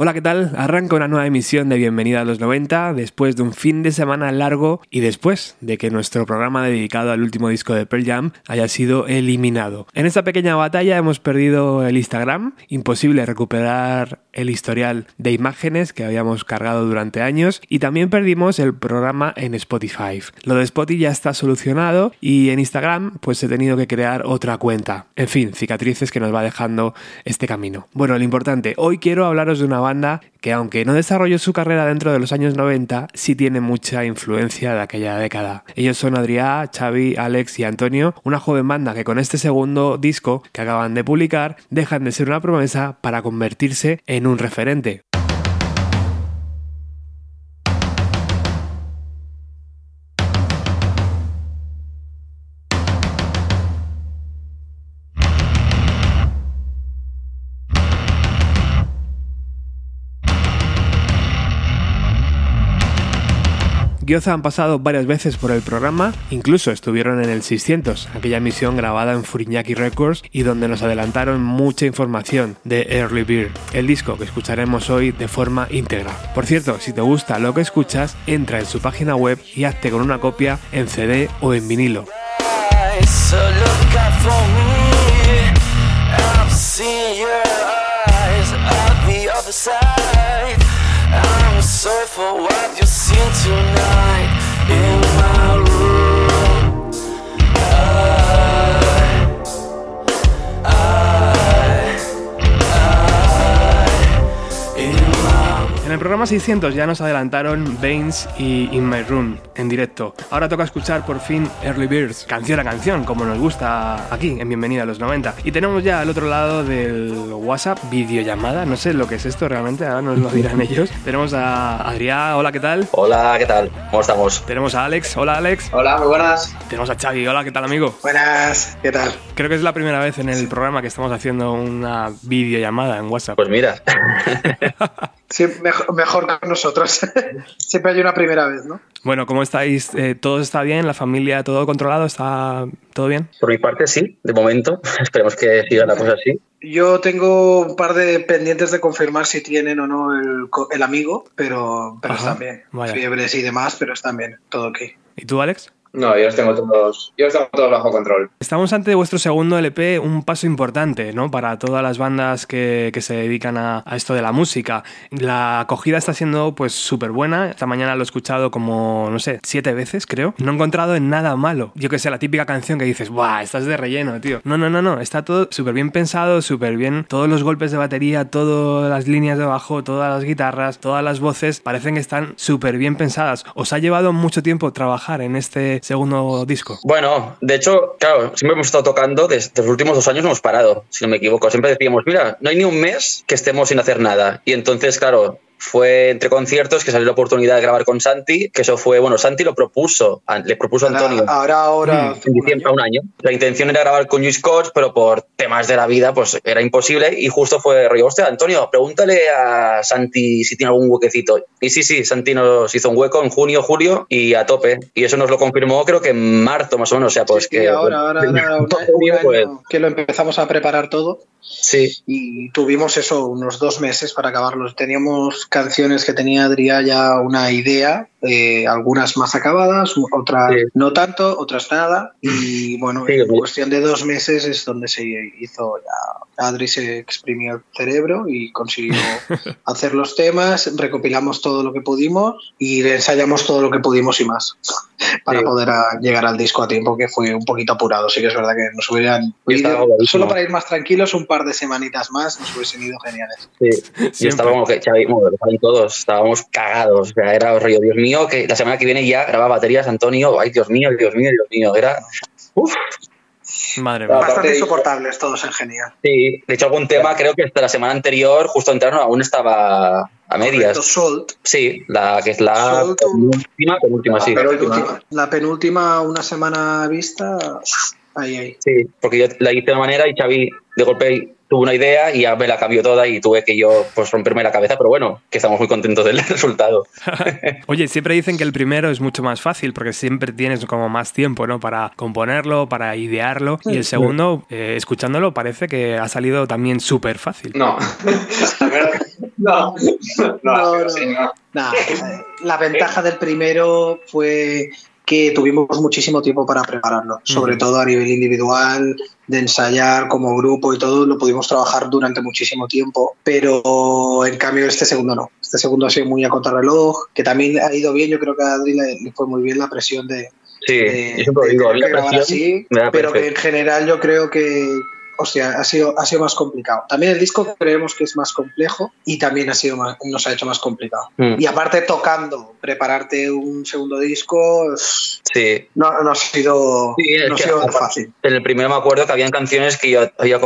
Hola, ¿qué tal? Arranca una nueva emisión de Bienvenida a los 90 después de un fin de semana largo y después de que nuestro programa dedicado al último disco de Pearl Jam haya sido eliminado. En esta pequeña batalla hemos perdido el Instagram, imposible recuperar el historial de imágenes que habíamos cargado durante años y también perdimos el programa en Spotify. Lo de Spotify ya está solucionado y en Instagram pues he tenido que crear otra cuenta. En fin, cicatrices que nos va dejando este camino. Bueno, lo importante, hoy quiero hablaros de una banda que aunque no desarrolló su carrera dentro de los años 90, sí tiene mucha influencia de aquella década. Ellos son Adrià, Xavi, Alex y Antonio, una joven banda que con este segundo disco que acaban de publicar dejan de ser una promesa para convertirse en un referente. Gyoza han pasado varias veces por el programa, incluso estuvieron en el 600, aquella emisión grabada en Furiñaki Records y donde nos adelantaron mucha información de Early Beer, el disco que escucharemos hoy de forma íntegra. Por cierto, si te gusta lo que escuchas, entra en su página web y hazte con una copia en CD o en vinilo. En el programa 600 ya nos adelantaron Baines y In My Room en directo. Ahora toca escuchar por fin Early Birds, canción a canción, como nos gusta aquí en Bienvenida a los 90. Y tenemos ya al otro lado del WhatsApp videollamada, no sé lo que es esto realmente, ahora nos lo dirán ellos. Tenemos a Adrián, hola, ¿qué tal? Hola, ¿qué tal? ¿Cómo estamos? Tenemos a Alex, hola Alex. Hola, muy buenas. Tenemos a Xavi, hola, ¿qué tal amigo? Buenas, ¿qué tal? Creo que es la primera vez en el programa que estamos haciendo una videollamada en WhatsApp. Pues mira. Sí, mejor, mejor con nosotros. Siempre hay una primera vez, ¿no? Bueno, ¿cómo estáis? Eh, ¿Todo está bien? ¿La familia, todo controlado? ¿Está todo bien? Por mi parte, sí, de momento. Esperemos que siga la cosa así. Yo tengo un par de pendientes de confirmar si tienen o no el, el amigo, pero, pero están bien. vaya. Fiebres y demás, pero están bien, todo ok. ¿Y tú, Alex? No, yo los tengo todos, yo los tengo todos bajo control. Estamos ante vuestro segundo LP, un paso importante, ¿no? Para todas las bandas que, que se dedican a, esto de la música. La acogida está siendo, pues, súper buena. Esta mañana lo he escuchado como, no sé, siete veces, creo. No he encontrado en nada malo. Yo que sé, la típica canción que dices, ¡buah! Estás de relleno, tío. No, no, no, no. Está todo súper bien pensado, súper bien. Todos los golpes de batería, todas las líneas de bajo, todas las guitarras, todas las voces, parecen que están súper bien pensadas. ¿Os ha llevado mucho tiempo trabajar en este segundo disco? Bueno, de hecho, claro, siempre hemos estado tocando, desde los últimos dos años no hemos parado, si no me equivoco. Siempre decíamos, mira, no hay ni un mes que estemos sin hacer nada. Y entonces, claro, fue entre conciertos que salió la oportunidad de grabar con Santi, que eso fue, bueno, Santi lo propuso, le propuso a Antonio. Ahora, ahora. en diciembre un año. La intención era grabar con Luis Coach, pero por temas de la vida, pues era imposible. Y justo fue rollo, hostia, Antonio, pregúntale a Santi si tiene algún huequecito. Y sí, sí, Santi nos hizo un hueco en junio, julio y a tope. Y eso nos lo confirmó, creo que en marzo más o menos. O sea, pues Sí, que. ahora, ahora, ahora, un, pues, que lo empezamos a preparar todo sí. y tuvimos eso, unos dos meses para acabarlos. Teníamos canciones que tenía Adrián ya una idea, eh, algunas más acabadas, otras Sí. no tanto, otras nada. Y bueno, Sí, en sí. cuestión de dos meses es donde se hizo ya. Adri se exprimió el cerebro y consiguió hacer los temas, recopilamos todo lo que pudimos y ensayamos todo lo que pudimos y más para Sí. poder a- llegar al disco a tiempo, que fue un poquito apurado. Sí que es verdad que nos hubieran ido- solo para ir más tranquilos, un par de semanitas más nos hubiesen ido geniales. Sí, y estábamos, que Xavi, bueno, lo saben todos, estábamos cagados. O sea, era rollo, Dios mío, que la semana que viene ya graba baterías, Antonio. Ay, Dios mío, Dios mío, Dios mío. Era. Uf, Madre mía. Bastante insoportables todos en genial. sí. De hecho, algún tema creo que hasta la semana anterior, justo entraron, aún estaba a medias. Correcto, Salt. Sí, la que es la penúltima, penúltima, sí. La penúltima. penúltima, la penúltima, una semana vista. Ahí, ahí. Sí, porque yo la hice de una manera y Xavi de golpe tuve una idea y ya me la cambió toda y tuve que yo pues romperme la cabeza, pero bueno, que estamos muy contentos del resultado. Oye, siempre dicen que el primero es mucho más fácil porque siempre tienes como más tiempo, ¿no? Para componerlo, para idearlo. Y el segundo, eh, escuchándolo, parece que ha salido también súper fácil. No. no. No. No. no. Nah, la ventaja del primero fue que tuvimos muchísimo tiempo para prepararlo, sobre todo a nivel individual, de ensayar como grupo y todo, lo pudimos trabajar durante muchísimo tiempo, pero en cambio este segundo no. Este segundo ha sido muy a contrarreloj, que también ha ido bien, yo creo que a Adri le, fue muy bien la presión de... Sí, de, digo, así, pero que en general yo creo que o sea, ha sido, ha sido más complicado. También el disco creemos que es más complejo y también ha sido nos ha hecho más complicado. Mm. Y aparte tocando, prepararte un segundo disco, sí. no, no ha sido, no ha sido fácil. En el primero me acuerdo que habían canciones que yo había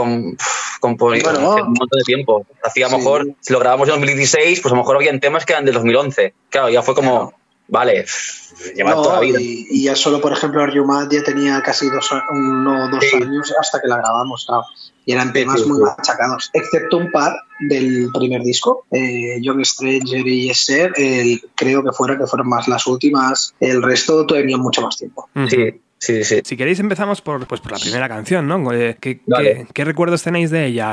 componido bueno, un montón de tiempo. Hacía a lo mejor, si lo grabamos en 2016, pues a lo mejor habían temas que eran del 2011. Claro, ya fue como, vale, lleva toda la vida. Y, ya solo, por ejemplo, Arjumat ya tenía casi dos, uno, dos años hasta que la grabamos, claro. Y eran temas muy machacados, excepto un par del primer disco, eh, Young Stranger y Yeser, creo que fueron, que fueron más las últimas, el resto todavía mucho más tiempo. Sí, Sí, sí. Si queréis empezamos por, pues, por la primera canción, ¿no? Eh, ¿Qué, qué, recuerdos tenéis de ella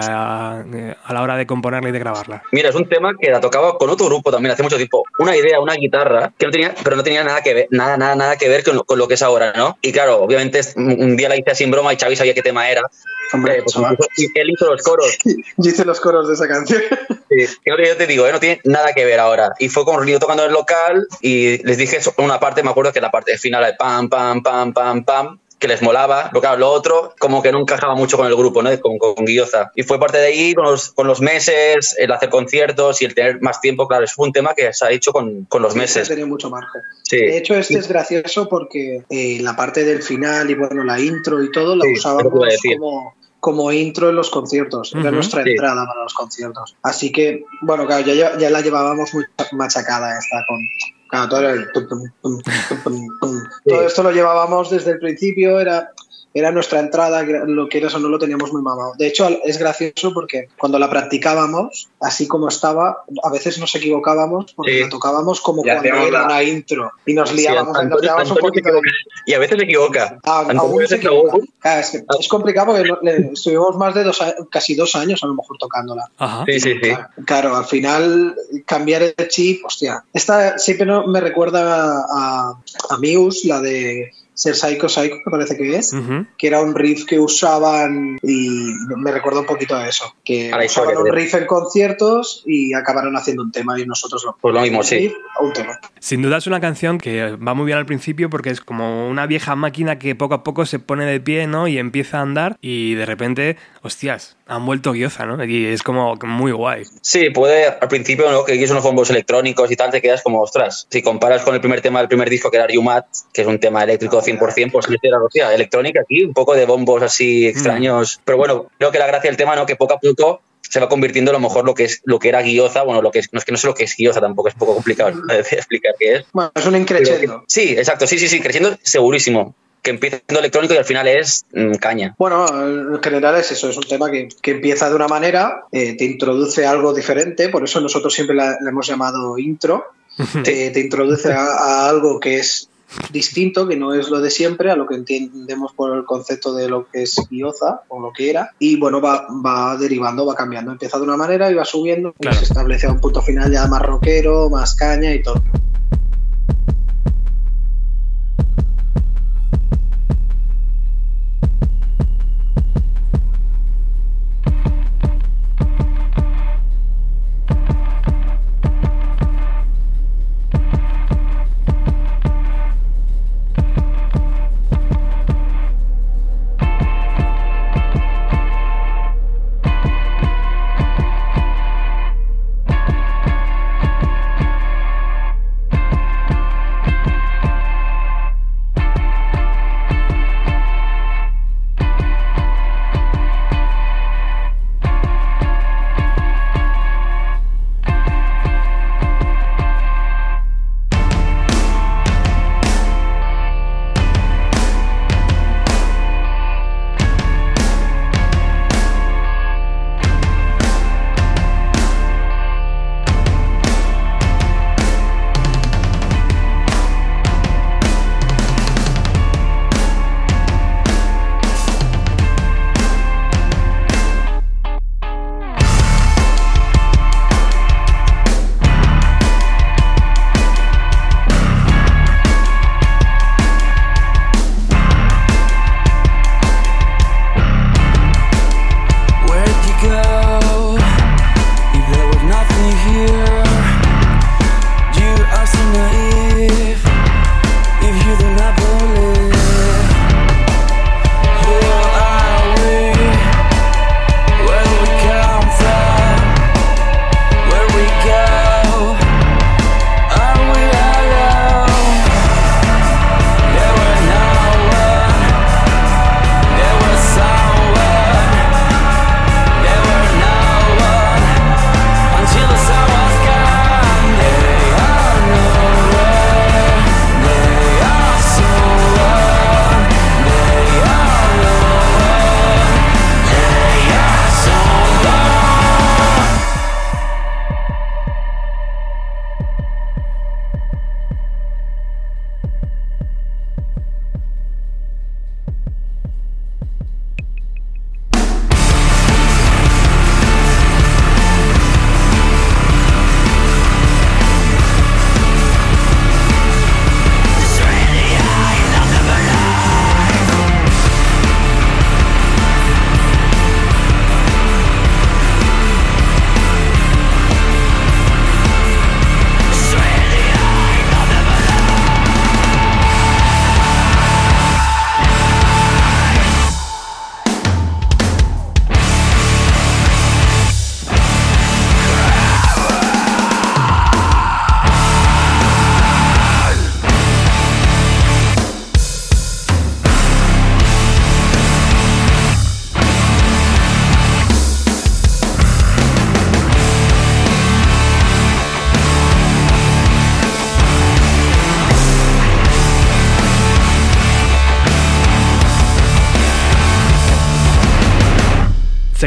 eh, a, la hora de componerla y de grabarla? Mira, es un tema que la tocaba con otro grupo también hace mucho tiempo. Una idea, una guitarra, que no tenía, pero no tenía nada que ver, nada, nada, nada que ver con, con lo que es ahora, ¿no? Y claro, obviamente un día la hice sin broma y Xavi sabía qué tema era. Hombre, pues, él hizo los coros. Yo hice los coros de esa canción. Sí, que yo te digo, ¿eh? no tiene nada que ver ahora. Y fue con Río tocando en el local y les dije una parte, me acuerdo que la parte final de pam, pam, pam, pam, pam, que les molaba. Lo, claro, lo otro, como que no encajaba mucho con el grupo, ¿no? Con, con Guioza. Y fue parte de ahí, con los, con los meses, el hacer conciertos y el tener más tiempo, claro, es un tema que se ha hecho con, con los meses. Sí, mucho margen. De hecho, este es gracioso porque eh, la parte del final y, bueno, la intro y todo la usábamos como como intro en los conciertos, era nuestra entrada para los conciertos. Así que, bueno, claro, ya, ya la llevábamos muy machacada esta con, todo esto lo llevábamos desde el principio, era era nuestra entrada, lo que eras o no lo teníamos muy mamado. De hecho, es gracioso porque cuando la practicábamos, así como estaba, a veces nos equivocábamos porque la tocábamos como cuando era una intro y nos liábamos, un poquito. Y a veces se equivoca. Ah, aún se equivoca. es, es, complicado porque estuvimos más de dos, casi dos años a lo mejor tocándola. Sí, sí, sí. Claro, al final cambiar el chip, hostia. Esta siempre me recuerda a, a Muse, la de ser Psycho Psycho, me parece que es, que era un riff que usaban y me recuerda un poquito a eso, que usaban un riff en conciertos y acabaron haciendo un tema y nosotros lo, pues lo mismo, sí. Un tema. Sin duda es una canción que va muy bien al principio porque es como una vieja máquina que poco a poco se pone de pie, ¿no? Y empieza a andar y de repente, hostias, han vuelto guioza, ¿no? Y es como muy guay. Sí, puede al principio, ¿no? Que quieres unos bombos electrónicos y tal, te quedas como, ostras, si comparas con el primer tema del primer disco que era Yumat, que es un tema eléctrico 100%, pues era hostia, electrónica aquí, un poco de bombos así extraños. Mm. Pero bueno, creo que la gracia del tema, ¿no? Que poco a poco se va convirtiendo a lo mejor lo que es lo que era guioza, bueno, lo que es, no es que no sé lo que es guioza tampoco, es poco complicado de explicar qué es. Bueno, es un increciendo. Sí, exacto, sí, sí, sí, creciendo segurísimo que empieza siendo electrónico y al final es mm, caña. Bueno, en general es eso, es un tema que, que empieza de una manera, eh, te introduce algo diferente, por eso nosotros siempre la, hemos llamado intro, te, te, introduce a, a, algo que es distinto, que no es lo de siempre, a lo que entendemos por el concepto de lo que es Ioza o lo que era, y bueno, va, va derivando, va cambiando, empieza de una manera y va subiendo, y se establece a un punto final ya más rockero, más caña y todo.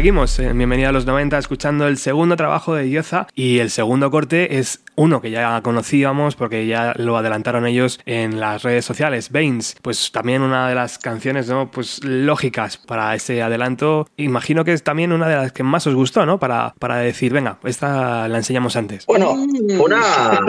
Seguimos en Bienvenida a los 90 escuchando el segundo trabajo de Yoza y el segundo corte es uno que ya conocíamos porque ya lo adelantaron ellos en las redes sociales, Baines. Pues también una de las canciones ¿no? pues lógicas para ese adelanto. Imagino que es también una de las que más os gustó, ¿no? Para, para decir, venga, esta la enseñamos antes. Bueno, una...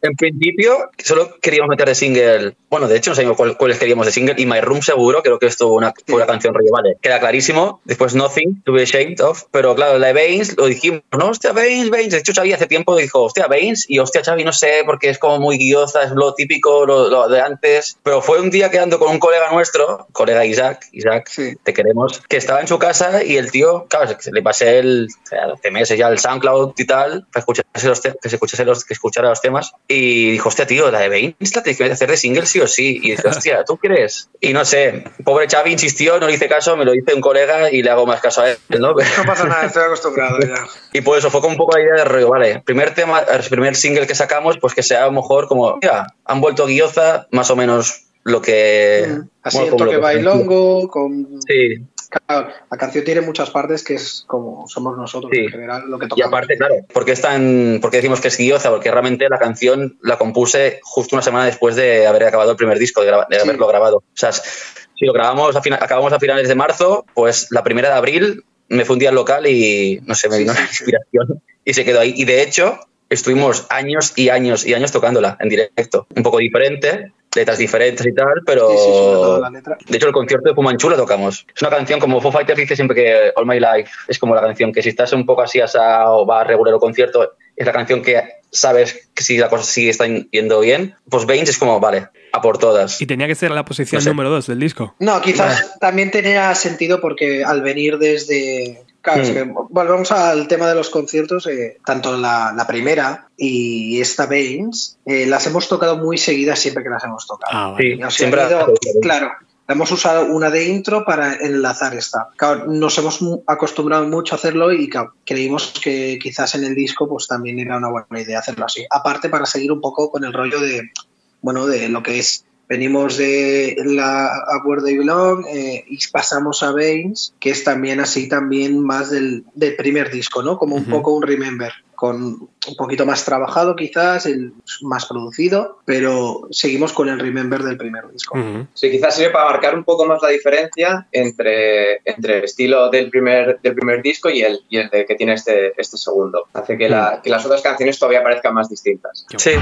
En principio, solo queríamos meter de single. Bueno, de hecho, no sabíamos cuál, cuáles queríamos de single. Y My Room, seguro, creo que esto una, fue una canción rollo, vale. Queda clarísimo. Después Nothing, to be ashamed of. Pero claro, la de Baines lo dijimos, no, hostia, Baines, Baines. De hecho, Xavi hace tiempo dijo, hostia, Baines. Y hostia, Xavi, no sé, porque es como muy guiosa, es lo típico, lo, lo de antes. Pero fue un día quedando con un colega nuestro, colega Isaac, Isaac, Sí. te queremos, que estaba en su casa y el tío, claro, se- le pasé el, o sea, hace meses ya el SoundCloud y tal, para escucharse los que se escuchase los, que escuchara los temas, y dijo, hostia, tío, la de Baines la tienes que hacer de single sí o sí, y dije, hostia, ¿tú crees? Y no sé, pobre Xavi insistió, no le hice caso, me lo dice un colega y le hago más caso a él, ¿no? No pasa nada, estoy acostumbrado ya. Y por eso fue como un poco la idea de rollo, vale, primer tema, el primer single que sacamos, pues que sea a lo mejor como, mira, han vuelto guioza, más o menos lo que... Así bueno, toque que- bailongo, con... Sí, Claro, la canción tiene muchas partes que es como somos nosotros Sí. en general, lo que Y tocamos. aparte, claro, porque es tan, porque decimos que es guioza, porque realmente la canción la compuse justo una semana después de haber acabado el primer disco, de, de Sí. haberlo grabado. O sea, si lo grabamos a acabamos a finales de marzo, pues la primera de abril me fui un día al local y no sé, me vino sí, la inspiración y se quedó ahí. Y de hecho, estuvimos años y años y años tocándola en directo. Un poco diferente, letras diferentes y tal, pero. Sí, sí, sobre todo la letra. De hecho, el concierto de Fumanchu lo tocamos. Es una canción como Foo Fighters dice siempre que All My Life es como la canción que si estás un poco así asado o va a regular el concierto, es la canción que sabes que si la cosa sigue está yendo bien. Pues Baines es como, vale, a por todas. Y tenía que ser la posición No sé. número 2 del disco. No, quizás también tenía sentido porque al venir desde... Claro, es Mm. que volvemos al tema de los conciertos, eh, tanto la, la primera y esta Baines, eh, las hemos tocado muy seguidas siempre que las hemos tocado. Ah, vale. Sí, Nos siempre. ha ido- claro, hemos usado una de intro para enlazar esta. Claro, nos hemos acostumbrado mucho a hacerlo y claro, creímos que quizás en el disco pues también era una buena idea hacerlo así. Aparte para seguir un poco con el rollo de, bueno, de lo que es. Venimos de la A Where They Belong eh, y pasamos a Baines, que es también así, también más del, del primer disco, ¿no? Como un Ujú. poco un Remember, con un poquito más trabajado quizás, el, más producido, pero seguimos con el Remember del primer disco. Ujú. Sí, quizás sirve para marcar un poco más la diferencia entre, entre el estilo del primer, del primer disco y el, y el de que tiene este, este segundo. Hace que, la- que las otras canciones todavía parezcan más distintas. Sí.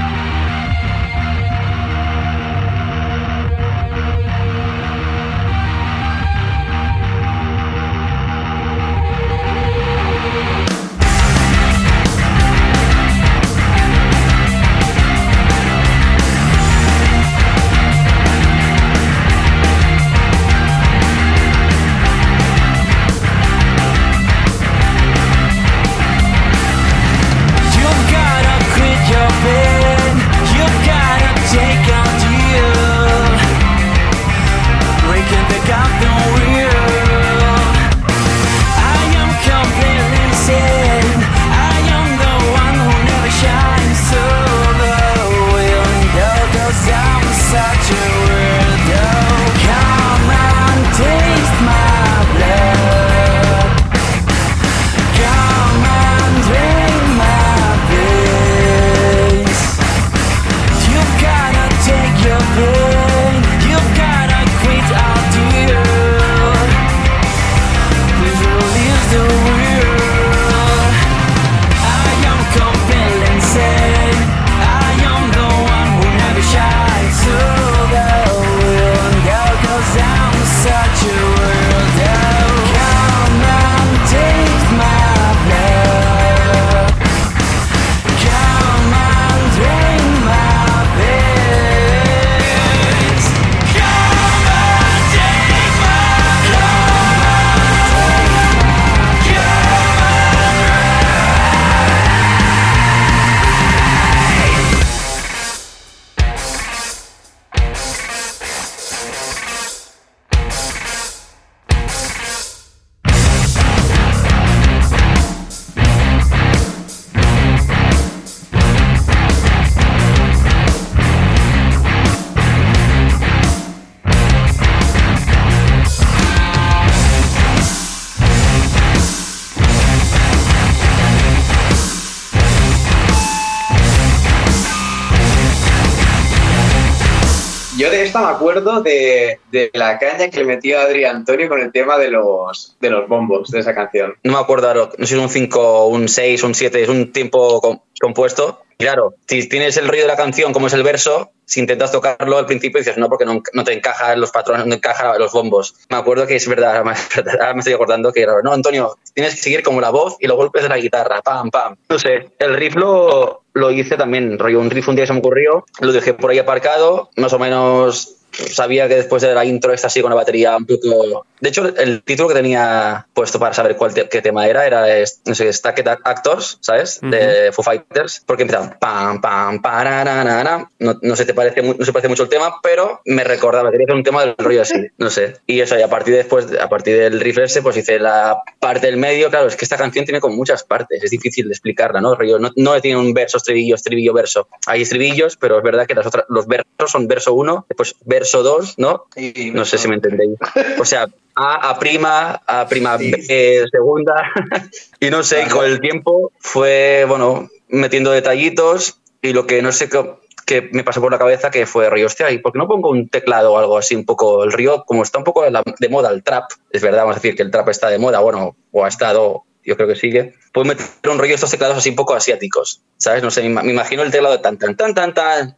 Esta me acuerdo de, de la caña que le metió Adri Antonio con el tema de los, de los bombos de esa canción. No me acuerdo, no sé si es un 5, un 6, un 7, es un tiempo com- compuesto. Claro, si tienes el ruido de la canción como es el verso, si intentas tocarlo al principio dices no, porque no, no te encajan los patrones, no encajan los bombos. Me acuerdo que es verdad, ahora me, ahora me estoy acordando que no, Antonio, tienes que seguir como la voz y los golpes de la guitarra, pam, pam. No sé, el riff lo, lo hice también, rollo, un riff un día que se me ocurrió, lo dejé por ahí aparcado, más o menos sabía que después de la intro esta así con la batería un poco... De hecho, el título que tenía puesto para saber cuál te- qué tema era era, no sé, Stacked Actors, ¿sabes? De Foo Fighters, porque empezaban pam, pam, parararara. No, no, se te parece, no se parece mucho el tema, pero me recordaba, quería hacer un tema del rollo así, no sé. Y eso, y a partir de después, a partir del riff ese, pues hice la parte del medio, claro, es que esta canción tiene como muchas partes, es difícil de explicarla, ¿no? Rollo, no, no tiene un verso, estribillo, estribillo, verso. Hay estribillos, pero es verdad que las otras, los versos son verso 1, después verso 2, ¿no? No sé si me entendéis. O sea, A, A prima, A prima B, segunda. y no sé, con el tiempo fue, bueno, metiendo detallitos y lo que no sé qué que me pasó por la cabeza que fue rollo, hostia, ¿y por qué no pongo un teclado o algo así un poco? El río, como está un poco de, la- de moda el trap, es verdad, vamos a decir que el trap está de moda, bueno, o ha estado, yo creo que sigue, puedo meter un rollo de estos teclados así un poco asiáticos, ¿sabes? No sé, me, ima- me imagino el teclado de tan, tan, tan, tan, tan,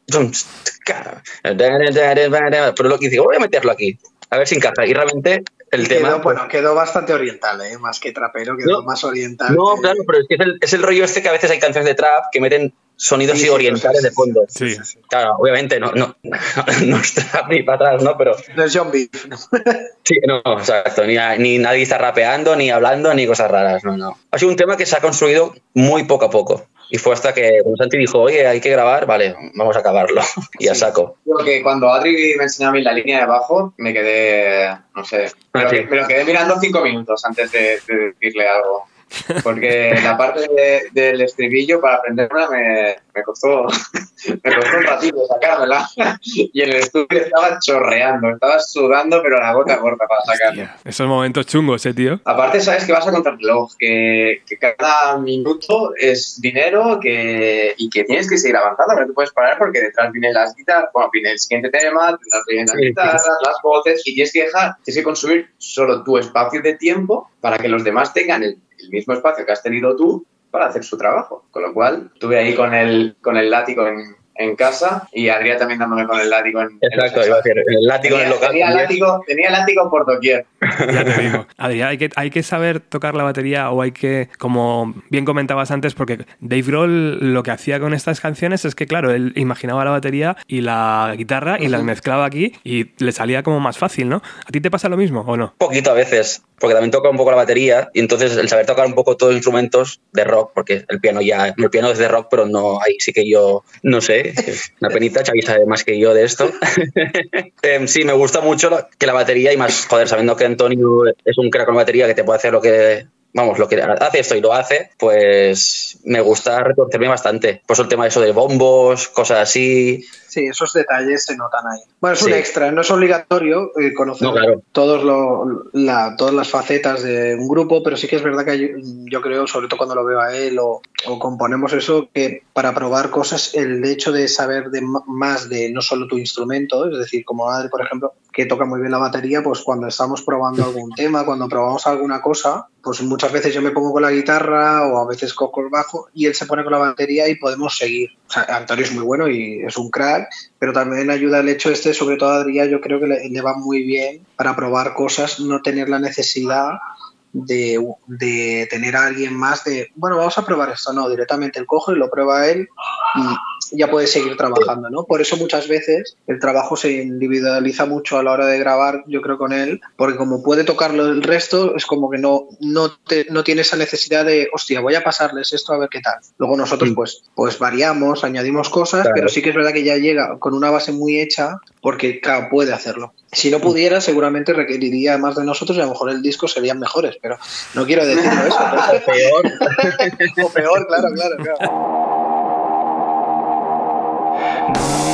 pero lo que digo, voy a meterlo aquí, a ver si encaja. Y realmente el tema... quedó, pues, bueno, quedó bastante oriental, ¿eh? más que trapero, quedó No, más oriental. no, que- claro, pero es que es el, es el rollo este que a veces hay canciones de trap que meten sonidos Sí, orientales sí, de fondo. Sí. Claro, obviamente no, no, no es trap ni para atrás, ¿no? Pero No es John Beef, ¿no? sí, no, exacto. Ni, ni nadie está rapeando, ni hablando, ni cosas raras, no, no. Ha sido un tema que se ha construido muy poco a poco. Y fue hasta que Santi dijo, oye, hay que grabar, vale, vamos a acabarlo. y a Sí. saco. Cuando Adri me enseñó a mí la línea de abajo, me quedé, no sé, me, Ah, lo, sí. que- me lo quedé mirando cinco minutos antes de, de decirle algo. Porque la parte de- del estribillo para aprenderla me, me costó me costó un ratito sacármela. Y en el estudio estaba chorreando, estaba sudando, pero la gota gorda para sacarlo. Hostia, esos momentos chungos, eh, tío. Aparte, sabes que vas a contrarreloj, que, que cada minuto es dinero que, y que tienes que seguir avanzando, no te puedes parar porque detrás vienen las guitarras, bueno, viene el siguiente tema, detrás vienen las Sí, sí. guitarras, las voces, y tienes que dejar, tienes que consumir solo tu espacio de tiempo para que los demás tengan el, el mismo espacio que has tenido tú para hacer su trabajo. Con lo cual, estuve ahí con el, con el látigo en, en casa y Adrián también dándome con el látigo en, en Exacto, los iba a decir, el látigo en el Tenía, local. tenía látigo, tenía látigo por doquier. Ya te digo. Adrián, hay que, hay que saber tocar la batería o hay que, como bien comentabas antes, porque Dave Grohl lo que hacía con estas canciones es que, claro, él imaginaba la batería y la guitarra y las mezclaba aquí y le salía como más fácil, ¿no? ¿A ti te pasa lo mismo o no? Poquito a veces, porque también toca un poco la batería y entonces el saber tocar un poco todos los instrumentos de rock, porque el piano ya, el piano es de rock, pero no, ahí sí que yo, no sé, una penita, Xavi sabe más que yo de esto. Em, sí, me gusta mucho que la batería y más, joder, sabiendo que Antonio es un crack con batería que te puede hacer lo que... Vamos, lo que hace esto y lo hace, pues me gusta retorcerme bastante. Pues el tema de eso de bombos, cosas así. Sí, esos detalles se notan ahí. Bueno, es un extra, no es obligatorio eh, conocer No, claro. todos lo- la- todas las facetas de un grupo, pero sí que es verdad que yo creo, sobre todo cuando lo veo a él o, o componemos eso, que para probar cosas, el hecho de saber de más de no solo tu instrumento, es decir, como Adri, por ejemplo, que toca muy bien la batería, pues cuando estamos probando algún tema, cuando probamos alguna cosa, pues muchas veces yo me pongo con la guitarra o a veces cojo el bajo y él se pone con la batería y podemos seguir. O sea, Antonio es muy bueno y es un crack, pero también ayuda el hecho este, sobre todo a Adrián, yo creo que le, va muy bien para probar cosas, no tener la necesidad de, de tener a alguien más de, bueno, vamos a probar esto, no, directamente él coge y lo prueba él y ya puede seguir trabajando, ¿no? Por eso muchas veces el trabajo se individualiza mucho a la hora de grabar, yo creo, con él, porque como puede tocarlo el resto, es como que no, no, te- no tiene esa necesidad de, hostia, voy a pasarles esto a ver qué tal. Luego nosotros, Mm. pues, pues variamos, añadimos cosas, Claro. pero sí que es verdad que ya llega con una base muy hecha, porque, claro, puede hacerlo. Si no pudiera, seguramente requeriría más de nosotros y a lo mejor el disco serían mejores, pero no quiero decirlo eso. pero- Peor. o peor, claro, claro, claro. Corte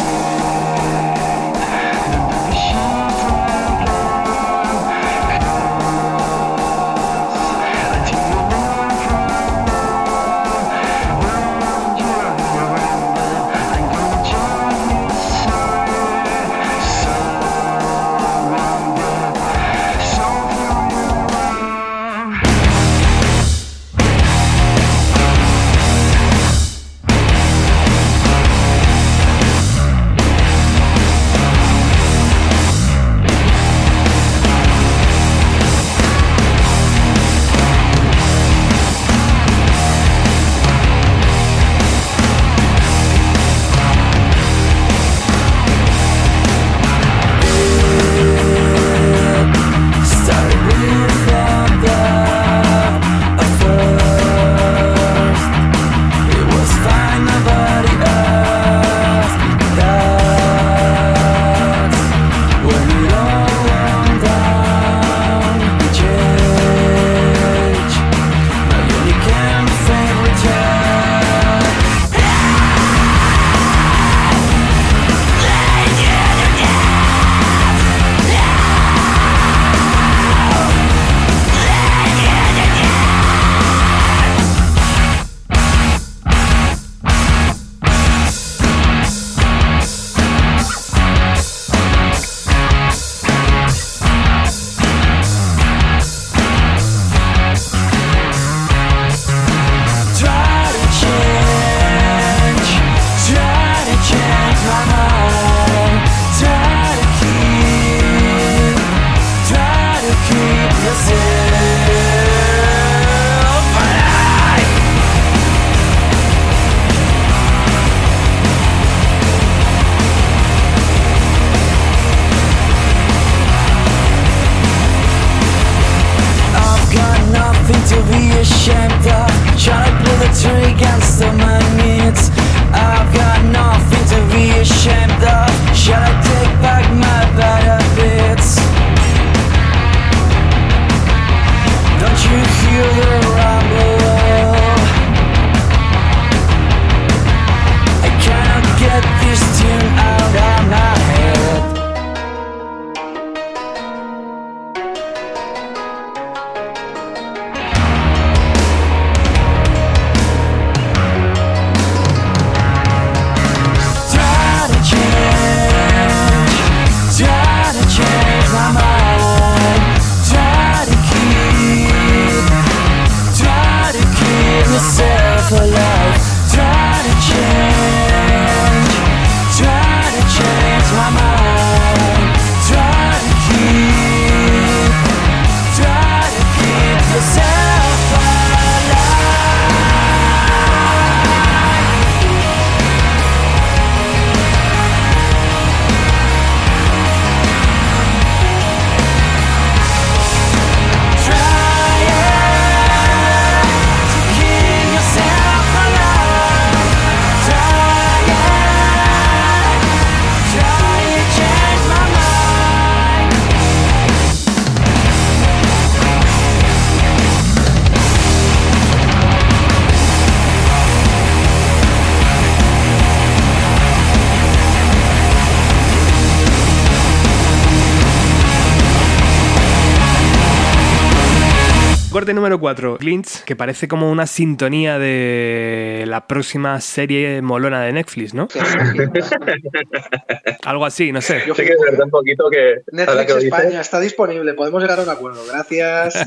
número 4, Glintz, que parece como una sintonía de la próxima serie molona de Netflix, ¿no? Algo así, no sé. Yo sé que es verdad un poquito que. Netflix que España dices, está disponible, podemos llegar a un acuerdo. Gracias.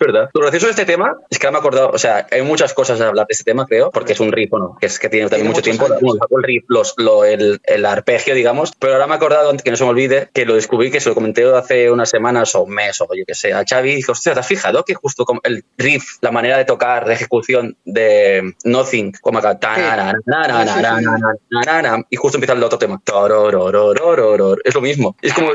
¿Verdad? Lo gracioso de este tema es que ahora me he acordado, o sea, hay muchas cosas a hablar de este tema, creo, porque es un riff, ¿no? Que es que tiene también mucho tiempo. el riff, los, lo, el, el, arpegio, digamos, pero ahora me he acordado, que no se me olvide, que lo descubrí, que se lo comenté hace unas semanas o un mes o yo que sé, a Xavi, y dije, hostia, ¿te has fijado que justo como el riff, la manera de tocar, ejecución de Nothing, como acá, y justo empieza el otro tema, es lo mismo. Es como,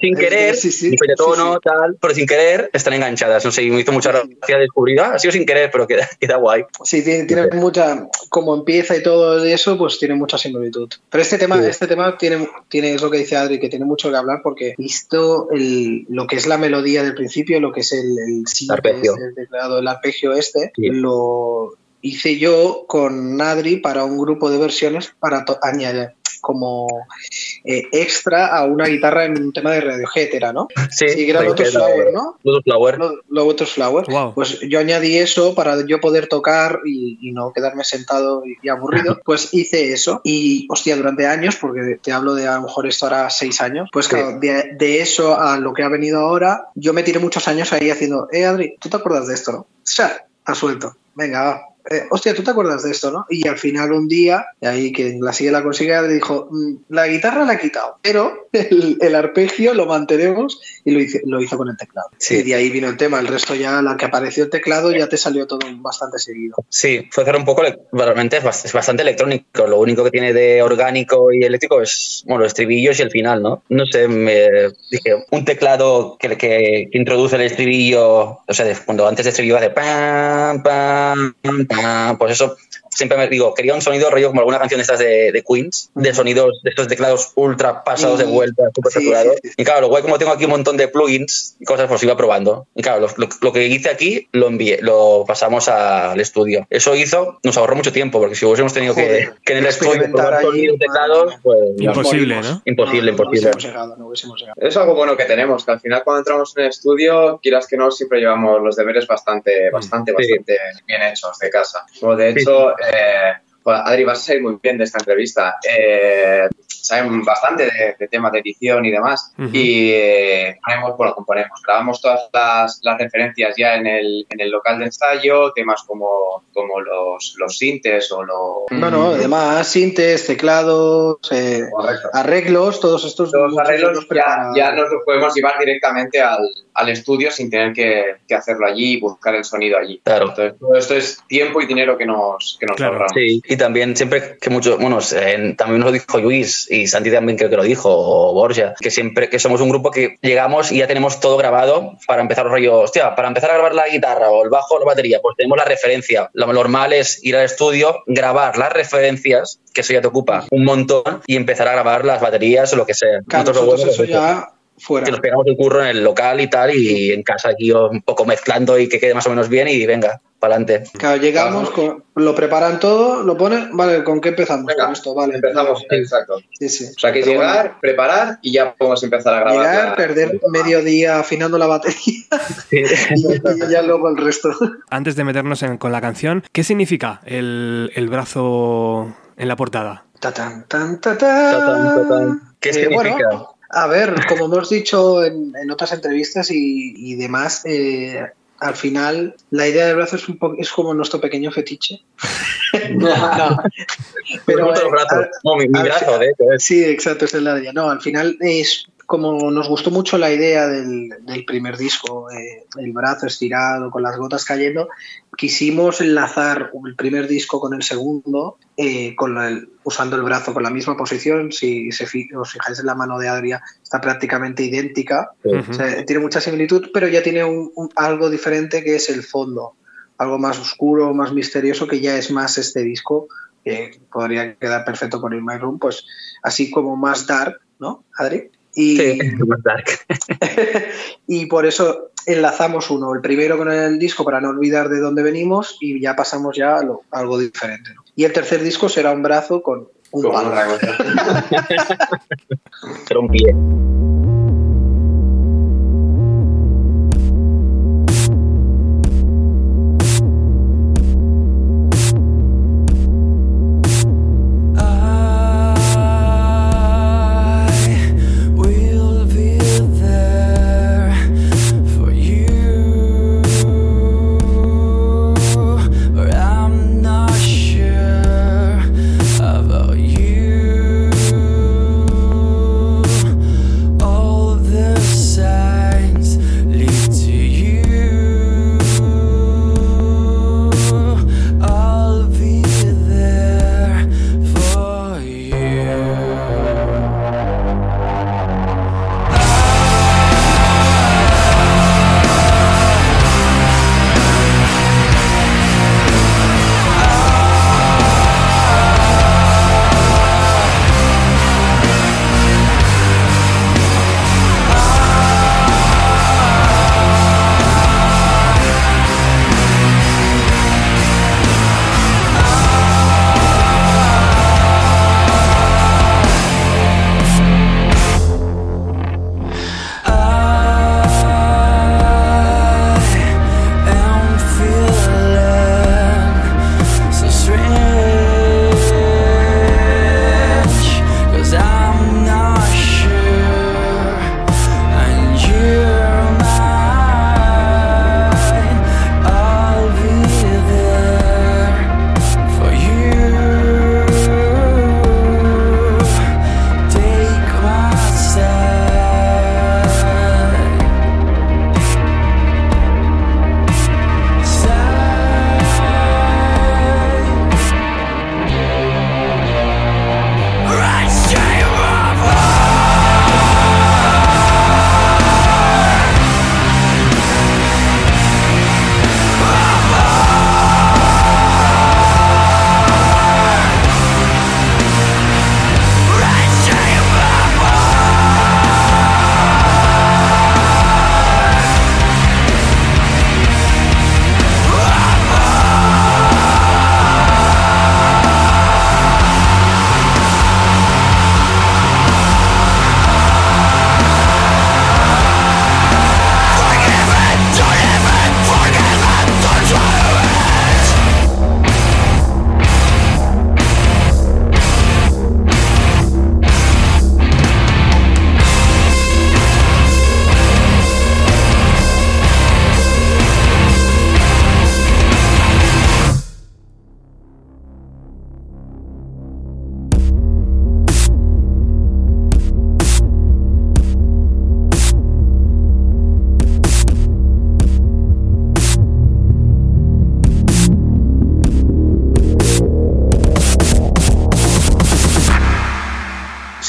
sin querer, de tono, tal, pero sin querer, están enganchadas. No sé, me hizo mucha gracia descubrir, ah, ha sido sin querer, pero queda, queda guay. Sí, tiene, mucha, como empieza y todo eso, pues tiene mucha similitud. Pero este tema, este tema tiene, tiene, es lo que dice Adri, que tiene mucho que hablar porque visto el, lo que es la melodía del principio, lo que es el, el, arpegio. Este, el, el arpegio este, sí. Lo hice yo con Adri para un grupo de versiones para añadir como eh, extra a una guitarra en un tema de Radiohead, era, ¿no? Sí, sí que era Lotus Flower, ¿no? Lotus Flower. Lotus Flower. Wow. Pues yo añadí eso para yo poder tocar y, y no quedarme sentado y, y, aburrido. Pues hice eso y, hostia, durante años, porque te hablo de a lo mejor esto ahora seis años, pues claro, sí. de, de, eso a lo que ha venido ahora, yo me tiré muchos años ahí haciendo, eh, Adri, ¿tú te acuerdas de esto, no? O sea, ha suelto. Venga, va, eh, hostia, tú te acuerdas de esto, ¿no? Y al final un día, ahí que la sigue la consigue, le dijo, la guitarra la ha quitado, pero el, el arpegio lo mantenemos y lo hizo, lo hizo con el teclado. Sí. Y de ahí vino el tema, el resto ya, la que apareció el teclado, ya te salió todo bastante seguido. Sí, fue hacer un poco, realmente es bastante electrónico, lo único que tiene de orgánico y eléctrico es, bueno, los estribillos y el final, ¿no? No sé, me dije, un teclado que, que, que introduce el estribillo, o sea, cuando antes de estribillo hace pam, pam, pam, pues eso siempre me digo, quería un sonido rollo como alguna canción de estas de, de Queens, de sonidos de estos teclados ultra pasados de vuelta, súper Sí, saturados. sí, sí. Y claro, lo guay como tengo aquí un montón de plugins y cosas, pues iba probando. Y claro, lo, lo- lo que hice aquí lo envié, lo pasamos al estudio. Eso hizo, nos ahorró mucho tiempo, porque si hubiésemos tenido que, Joder, que en el estudio experimentar probar ahí, sonidos, teclados, pues Imposible. ¿no? Imposible, No, no, imposible. No hubiésemos llegado, no hubiésemos llegado. Es algo bueno que tenemos, que al final cuando entramos en el estudio, quieras que no, siempre llevamos los deberes bastante, bastante, Sí. bastante bien hechos de casa. Como de hecho, eh, joder, Adri, vas a salir muy bien de esta entrevista. Eh, saben bastante de, de temas de edición y demás. Y eh, ponemos, bueno, componemos, grabamos todas las, las referencias ya en el, en el local de ensayo, temas como, como los, los sintes o los... No, no, además, sintes, teclados, eh, arreglos, todos estos los arreglos los ya, ya nos los podemos llevar directamente al, al estudio sin tener que, que hacerlo allí y buscar el sonido allí. Claro. Entonces, todo esto es tiempo y dinero que nos, que nos Claro, ahorramos. Sí, y también siempre que muchos, bueno, eh, también nos lo dijo Luis y Santi también creo que lo dijo, o Borja, que siempre que somos un grupo que llegamos y ya tenemos todo grabado para empezar el rollo, hostia, para empezar a grabar la guitarra o el bajo o la batería, pues tenemos la referencia. Lo normal es ir al estudio, grabar las referencias, que eso ya te ocupa un montón, y empezar a grabar las baterías o lo que sea. Claro, Nosotros lo nosotros bueno eso es ya fuera. que nos pegamos el curro en el local y tal, y en casa aquí un poco mezclando y que quede más o menos bien y venga, para adelante. Claro, llegamos, con- lo preparan todo, lo ponen, vale, ¿con qué empezamos? Venga, con esto, vale. Empezamos, exacto. Sí, sí. O sea, que Pero llegar, bueno, preparar y ya podemos empezar a grabar. llegar, la- perder medio día afinando la batería y, y ya luego el resto. Antes de meternos en- con la canción, ¿qué significa el, el brazo en la portada? Tatán, tan. Tatán, tatán. ¿Qué Eh, significa? bueno, a ver, como hemos dicho en, en otras entrevistas y, y demás, eh, al final la idea del brazo es, un po- es como nuestro pequeño fetiche. no, pero, Otro eh, al- No, mi, mi al- brazo, de hecho, es. Sí, exacto, esa es la idea. No, al final es como nos gustó mucho la idea del, del primer disco, eh, el brazo estirado con las gotas cayendo, quisimos enlazar el primer disco con el segundo, eh, con el- usando el brazo con la misma posición. Si se fi- os fijáis en la mano de Adria, está prácticamente idéntica. Ujú. O sea, tiene mucha similitud, pero ya tiene un- un- algo diferente que es el fondo, algo más oscuro, más misterioso, que ya es más este disco, que podría quedar perfecto con el My Room, pues así como más dark, ¿no, Adri? Y, Sí, más dark. y por eso enlazamos uno, el primero con el disco para no olvidar de dónde venimos y ya pasamos ya a, lo- a algo diferente. ¿no? Y el tercer disco será un brazo con un palo. Era un pie.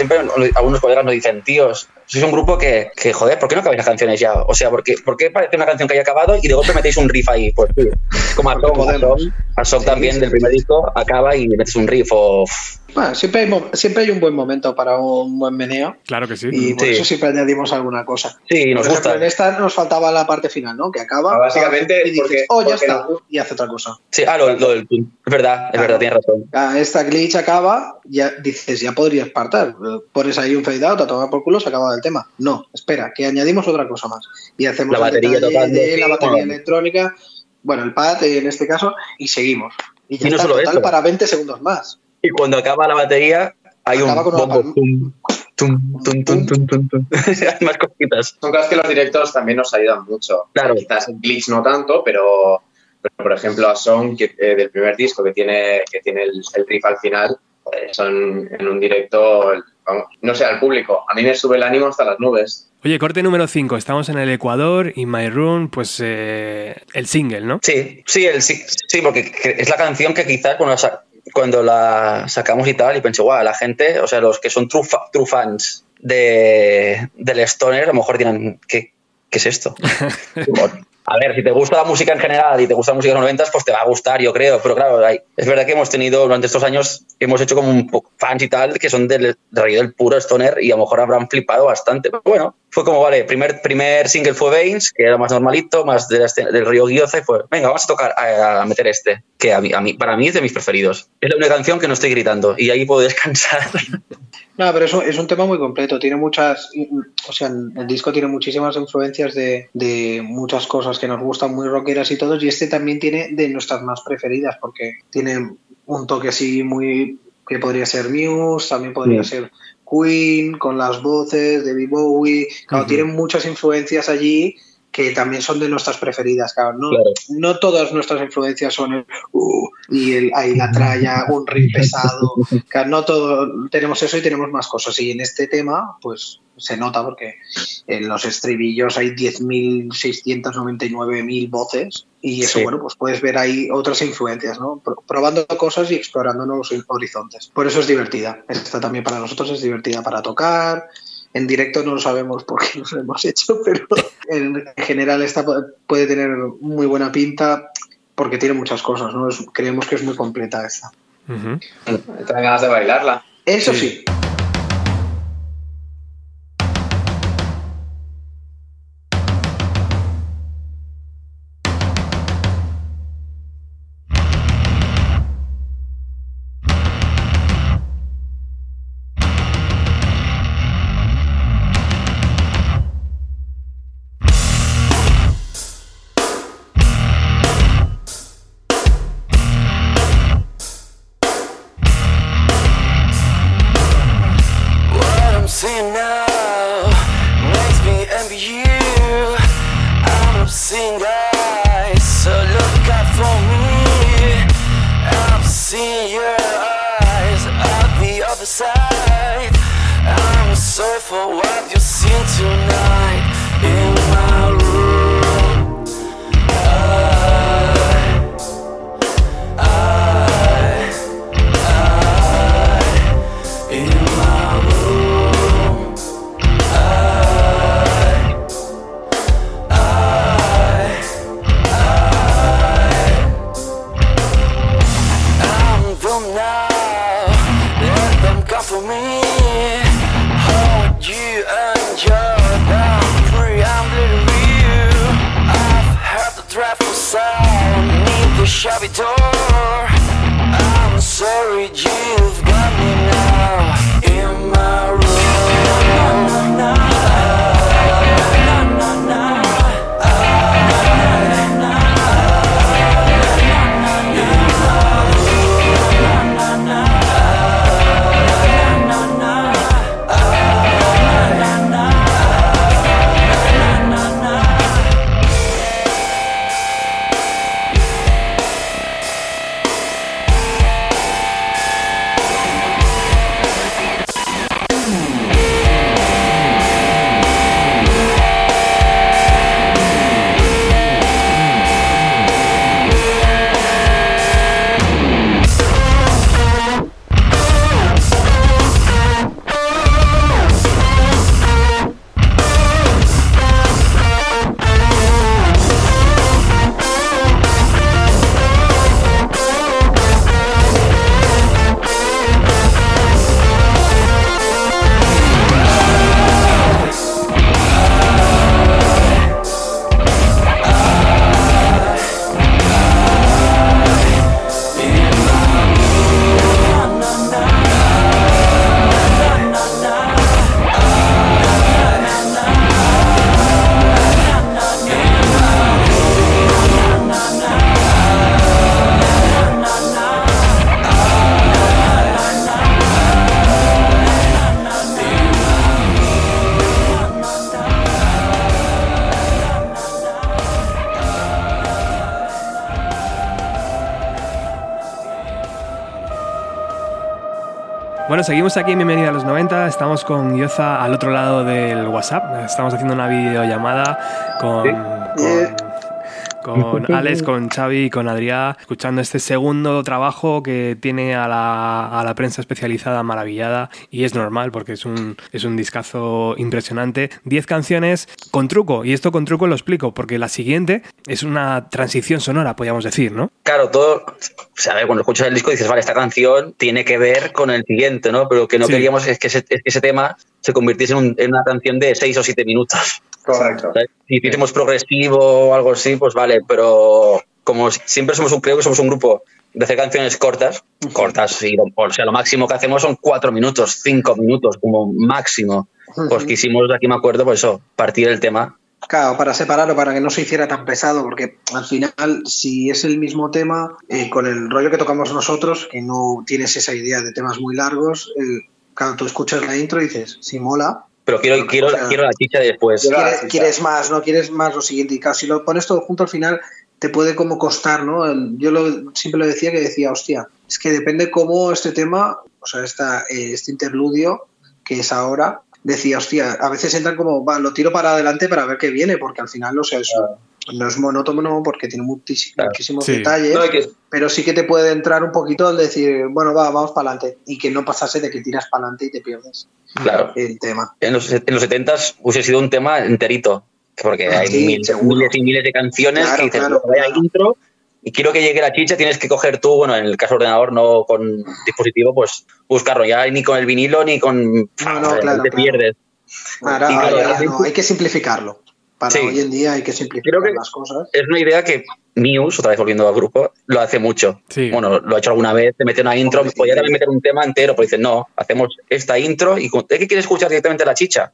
Siempre algunos colegas nos dicen, tíos, sois un grupo que, que, joder, ¿por qué no acabáis las canciones ya? O sea, ¿por qué, ¿por qué parece una canción que haya acabado y de golpe metéis un riff ahí? Pues sí, como a Song, también del primer disco acaba y metes un riff o... Bueno, siempre hay, siempre hay un buen momento para un buen meneo. Claro que sí. Y por eso siempre añadimos alguna cosa. Sí, nos gusta. En esta nos faltaba la parte final, ¿no? Que acaba. Ah, básicamente, y dices, oh, ya está. Y hace otra cosa. Sí, ah, lo, lo del. Es verdad, es verdad, tienes razón. Ah, esta glitch acaba, ya dices, ya podrías partar. Pones ahí un fade out, a tomar por culo, se acaba el tema. No, espera, que añadimos otra cosa más. Y hacemos la batería, tocando, de la batería electrónica, bueno, el pad en este caso, y seguimos. Y ya y no está solo total eso. para 20 segundos más. Y cuando acaba la batería, hay Acaba un bombo. Tum, tum, tum, tum, tum, tum, tum. Hay más cositas. Son cosas que los directos también nos ayudan mucho. Claro. Quizás en Glitch no tanto, pero, pero, por ejemplo a Song que, eh, del primer disco que tiene, que tiene el, el riff al final, pues son en un directo, vamos, no sé, al público. A mí me sube el ánimo hasta las nubes. Oye, corte número 5. Estamos en el Ecuador y My Room, pues eh, el single, ¿no? Sí, sí, el, sí, sí, porque es la canción que quizás cuando cuando la sacamos y tal, y pensé, guau, la gente, o sea, los que son true, true fans de, del Stoner, a lo mejor dirán, ¿qué, qué es esto? A ver, si te gusta la música en general y te gusta la música de los 90, pues te va a gustar, yo creo. Pero claro, es verdad que hemos tenido durante estos años, hemos hecho como un fans y tal, que son del, rollo del puro Stoner y a lo mejor habrán flipado bastante. Pero bueno, fue como, vale, primer, primer single fue Veins, que era más normalito, más de la del río Guioza, y fue, venga, vamos a tocar, a, a meter este, que a mí, a mí, para mí es de mis preferidos. Es la única canción que no estoy gritando y ahí puedo descansar. No, pero es un, es un tema muy completo. Tiene muchas. O sea, el disco tiene muchísimas influencias de, de muchas cosas que nos gustan, muy rockeras y todos. Y este también tiene de nuestras más preferidas, porque tiene un toque así muy. que podría ser Muse, también podría Sí. ser Queen, con las voces, David Bowie. Claro, tienen muchas influencias allí que también son de nuestras preferidas, claro. No, Claro. no todas nuestras influencias son el uh, y el ahí la tralla, un riff pesado. Claro, no todo tenemos eso y tenemos más cosas. Y en este tema, pues se nota porque en los estribillos hay 10.699.000 voces y eso, Sí. bueno, pues puedes ver ahí otras influencias, ¿no? Pro- Probando cosas y explorando nuevos horizontes. Por eso es divertida. Esta también para nosotros es divertida para tocar. En directo no lo sabemos por qué nos lo hemos hecho, pero en general esta pu- puede tener muy buena pinta porque tiene muchas cosas, ¿no? Es- creemos que es muy completa esta. Traen ganas de bailarla. Eso Sí. sí, seguimos aquí en Bienvenida a los 90. Estamos con Yoza al otro lado del WhatsApp. Estamos haciendo una videollamada con, con, con Alex, con Xavi y con Adrián, escuchando este segundo trabajo que tiene a la, a la prensa especializada maravillada. Y es normal porque es un, es un discazo impresionante. 10 canciones con truco. Y esto con truco lo explico porque la siguiente es una transición sonora, podríamos decir, ¿no? Claro, todo. O sea, a ver, cuando escuchas el disco dices, vale, esta canción tiene que ver con el siguiente, ¿no? Pero lo que no Sí. queríamos es que ese, es que ese tema se convirtiese en, un- en una canción de 6 o 7 minutos. Correcto. Si hiciésemos progresivo o algo así, pues vale, pero como siempre somos un, creo que somos un grupo de hacer canciones cortas, cortas, y, o sea, lo máximo que hacemos son cuatro minutos, cinco minutos como máximo. Pues quisimos, aquí me acuerdo, pues eso, partir el tema. Claro, para separarlo, para que no se hiciera tan pesado, porque al final, si es el mismo tema, eh, con el rollo que tocamos nosotros, que no tienes esa idea de temas muy largos, eh, claro, tú escuchas la intro y dices, si mola, Pero quiero, quiero, quiero la chicha de después. Quiero- quieres, quieres más, ¿no? Quieres más lo siguiente. Y claro, si lo pones todo junto al final, te puede como costar, ¿no? El- Yo lo, siempre lo decía que decía, hostia, es que depende cómo este tema, o sea, esta, eh, este interludio que es ahora, decía, hostia, a veces entran como, va, lo tiro para adelante para ver qué viene, porque al final, o sea, es- no es monótono porque tiene muchísimos, Claro. muchísimos Sí. detalles, No, y que, pero sí que te puede entrar un poquito al decir, bueno, va, vamos para adelante, y que no pasase de que tiras para adelante y te pierdes Claro. el tema. En los, en los 70 hubiese sido un tema enterito, porque hay Sí, mil- miles y miles de canciones Claro, que dices, claro, vaya claro. intro, y quiero que llegue la chicha, tienes que coger tú, bueno, en el caso de ordenador, no con dispositivo, pues buscarlo ya ni con el vinilo ni con... No, no, te pierdes. Ahora, no, hay que simplificarlo. Para Sí. hoy en día hay que simplificar Creo que- las cosas. Es una idea que Muse, otra vez volviendo al grupo, lo hace mucho. Sí. Bueno, lo ha hecho alguna vez, te mete una intro, sí. podría también meter un tema entero, pero dicen, no, hacemos esta intro y ¿de qué quieres escuchar directamente la chicha?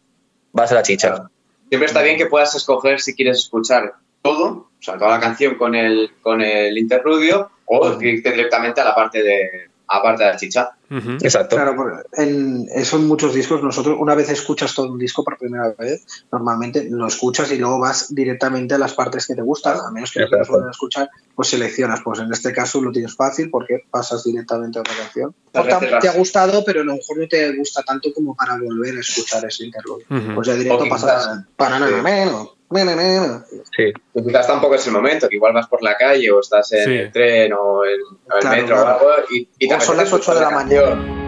Vas a la chicha. Claro. Siempre está bien que puedas escoger si quieres escuchar todo, o sea, toda la canción con el, con el interludio, o irte directamente a la parte de, a la parte de la chicha. Ujú. Exacto. Claro, porque en, eso en muchos discos, nosotros una vez escuchas todo un disco por primera vez, normalmente lo escuchas y luego vas directamente a las partes que te gustan, a menos que no Exacto. volver a escuchar, pues seleccionas. Pues en este caso lo tienes fácil porque pasas directamente a otra canción. O te, te ha gustado, pero a lo mejor no te gusta tanto como para volver a escuchar ese interludio. Ujú. Pues ya directo pasas para nada menos. Sí. Y quizás tampoco es el momento, que igual vas por la calle o estás en Sí. el tren o en o el Claro, metro claro. o algo y, y te O son las 8 de la escuchar mañana.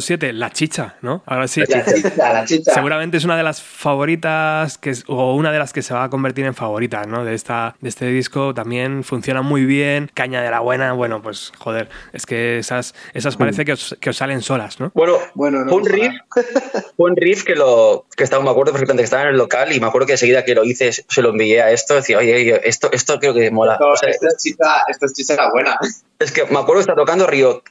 Número 7, la chicha, ¿no? Ahora sí. La chicha, la chicha. Seguramente es una de las favoritas que es- o una de las que se va a convertir en favoritas, ¿no? De esta de este disco también funciona muy bien, caña de la buena, bueno, pues joder, es que esas esas parece que os, que os salen solas, ¿no? Bueno, Bueno, no, fue un riff, fue un riff que lo que estaba, me acuerdo perfectamente que estaba en el local y me acuerdo que enseguida que lo hice se lo envié a esto, decía, oye, oye, esto, esto creo que mola. No, O sea, esta es chicha, esta es chicha la buena. es que me acuerdo que estaba tocando Río,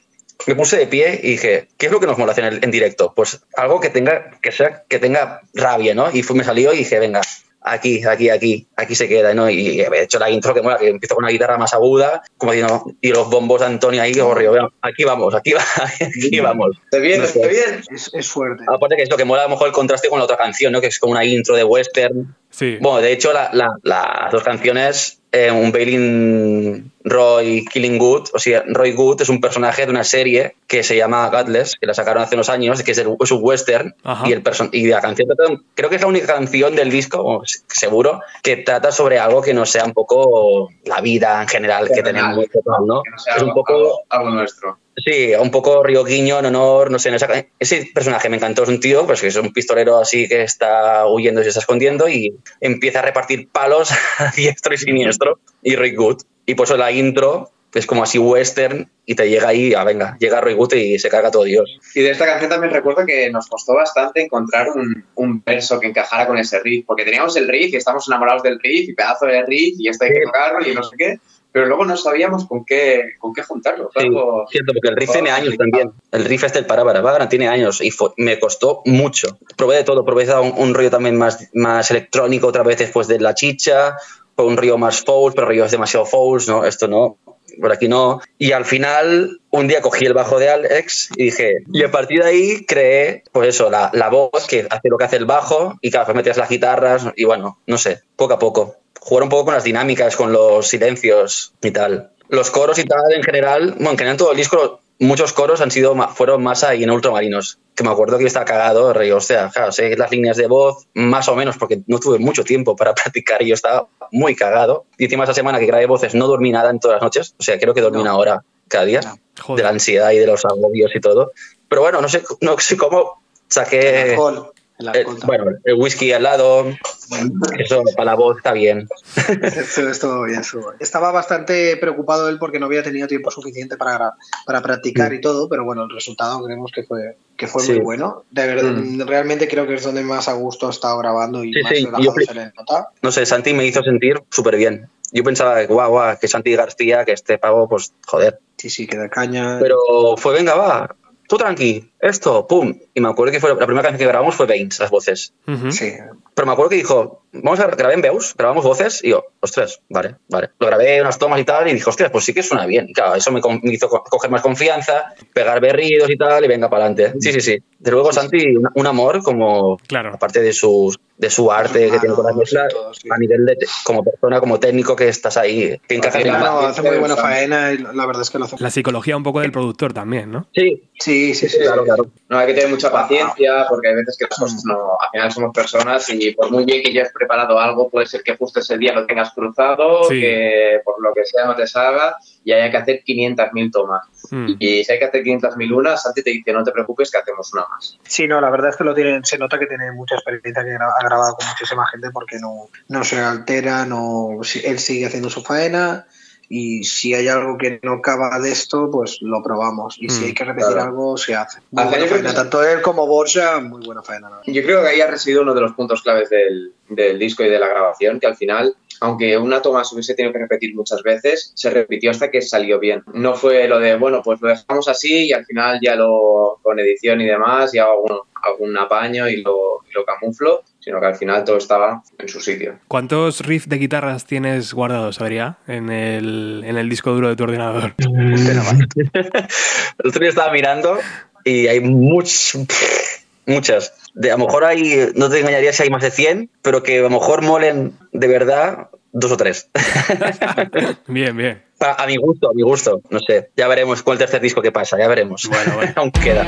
me puse de pie y dije, ¿qué es lo que nos mola hacer en, el- en directo? Pues algo que tenga, que sea, que tenga rabia, ¿no? Y fue, me salió y dije, venga, aquí, aquí, aquí, aquí se queda, ¿no? Y he hecho la intro que mola, que empiezo con una guitarra más aguda, como diciendo, y los bombos de Antonio ahí, Río, venga, aquí vamos, aquí, va, aquí vamos. ¿Te viene? No sé. ¿Te viene? Es, es fuerte. Aparte que es lo que mola a lo mejor el contraste con la otra canción, ¿no? Que es como una intro de western. Sí. Bueno, de hecho, la- la- las dos canciones eh, un Balin Roy Killing Good. O sea, Roy Good es un personaje de una serie que se llama Godless, que la sacaron hace unos años, que es, el- es un western. Ajá. Y, el person- y la canción, trata- creo que es la única canción del disco, seguro, que trata sobre algo que no sea un poco la vida en general que tenemos, ¿no? Que no sea Es un poco algo- algo nuestro. Sí, un poco Río Guiño en honor, no sé, ese personaje me encantó, es un tío, pues que es un pistolero así que está huyendo y se está escondiendo y empieza a repartir palos a diestro y siniestro y Roy Good. Y por eso la intro es como así western y te llega ahí, ah, venga, llega Roy Good y se carga todo Dios. Y de esta canción también recuerdo que nos costó bastante encontrar un, un verso que encajara con ese riff, porque teníamos el riff y estamos enamorados del riff y pedazo de riff y esto hay que tocarlo y no sé qué, pero luego no sabíamos con qué, con qué juntarlo. Sí, algo- cierto, porque el riff tiene años también. El riff este, el para para para, tiene años y fue- me costó mucho. Probé de todo, probé un, un rollo también más, más electrónico otra vez después de la chicha, fue un río más fouls, pero el río es demasiado fouls, ¿no? Esto no, por aquí no. Y al final, un día cogí el bajo de Alex y dije, y a partir de ahí creé, pues eso, la, la voz que hace lo que hace el bajo y cada vez metías las guitarras y bueno, no sé, poco a poco. Jugar un poco con las dinámicas, con los silencios y tal. Los coros y tal, en general, bueno, en general todo el disco, muchos coros han sido, fueron más ahí en ultramarinos. Que me acuerdo que yo estaba cagado, rey, o sea, claro, sé las líneas de voz, más o menos, porque no tuve mucho tiempo para practicar y yo estaba muy cagado. Y encima esa semana que grabé voces no dormí nada en todas las noches, o sea, creo que dormí No. una hora cada día, No. de la ansiedad y de los agobios y todo. Pero bueno, no sé, no sé cómo saqué... El eh, bueno, el whisky al lado, eso para la voz está bien. Esto bien, estuvo bien. Estaba bastante preocupado él porque no había tenido tiempo suficiente para, gra- para practicar y todo, pero bueno, el resultado creemos que fue, que fue Mm. Sí. muy bueno. De verdad, Mm. realmente creo que es donde más a gusto ha estado grabando y Sí, más sí, yo se le nota. no sé, Santi me hizo sentir súper bien. Yo pensaba, guau, guau, que Santi García, que este pavo, pues joder. Sí, sí, que de caña. Pero fue, venga, va, tú tranqui, esto, pum. Y me acuerdo que fue la primera canción que grabamos fue Veins, las voces. Sí, Pero me acuerdo que dijo, vamos a grabar en Beus, grabamos voces, y yo, ostras, vale, vale. Lo grabé unas tomas y tal, y dije, ostras, pues sí que suena bien. Y claro, eso me, hizo co- coger más confianza, pegar berridos y tal, y venga para adelante. Sí, sí, sí. De luego, Santi, un, un amor como, Claro. aparte de su, de su arte que tiene con todo, sí. a nivel de, como persona, como técnico que estás ahí, que encajas Sí, en No, la... no, hace muy buena faena y la verdad es que lo hace. La psicología un poco del productor también, ¿no? Sí, Sí, sí, sí. claro, claro. No hay que tener mucha paciencia porque hay veces que las cosas no, al final somos personas y por muy bien que ya has preparado algo, puede ser que justo ese día lo tengas cruzado, Sí. que por lo que sea no te salga y haya que hacer 500.000 tomas. Mm. Y si hay que hacer 500.000 unas, Santi te dice no te preocupes que hacemos una más. Sí, no, la verdad es que lo tiene, se nota que tiene mucha experiencia, que ha grabado con muchísima gente porque no, no se altera, no, él sigue haciendo su faena y si hay algo que no acaba de esto, pues lo probamos. Y si Mm, hay que repetir claro. algo, se hace. Muy Al buena faena, tanto él como Borja, muy buena faena. verdad. Yo creo que ahí ha residido uno de los puntos claves del, del disco y de la grabación, que al final, aunque una toma se hubiese tenido que repetir muchas veces, se repitió hasta que salió bien. No fue lo de, bueno, pues lo dejamos así y al final ya lo, con edición y demás, ya hago, un apaño y lo, y lo camuflo, sino que al final todo estaba en su sitio. ¿Cuántos riffs de guitarras tienes guardados, Adrián, en el, en el disco duro de tu ordenador? El otro día estaba mirando y hay much- muchas. De, a lo mejor hay, no te engañaría si hay más de 100, pero que a lo mejor molen de verdad dos o tres. Bien, bien. Pa- a mi gusto, a mi gusto. No sé, ya veremos con el tercer disco qué pasa, ya veremos. Bueno, bueno. Aún queda.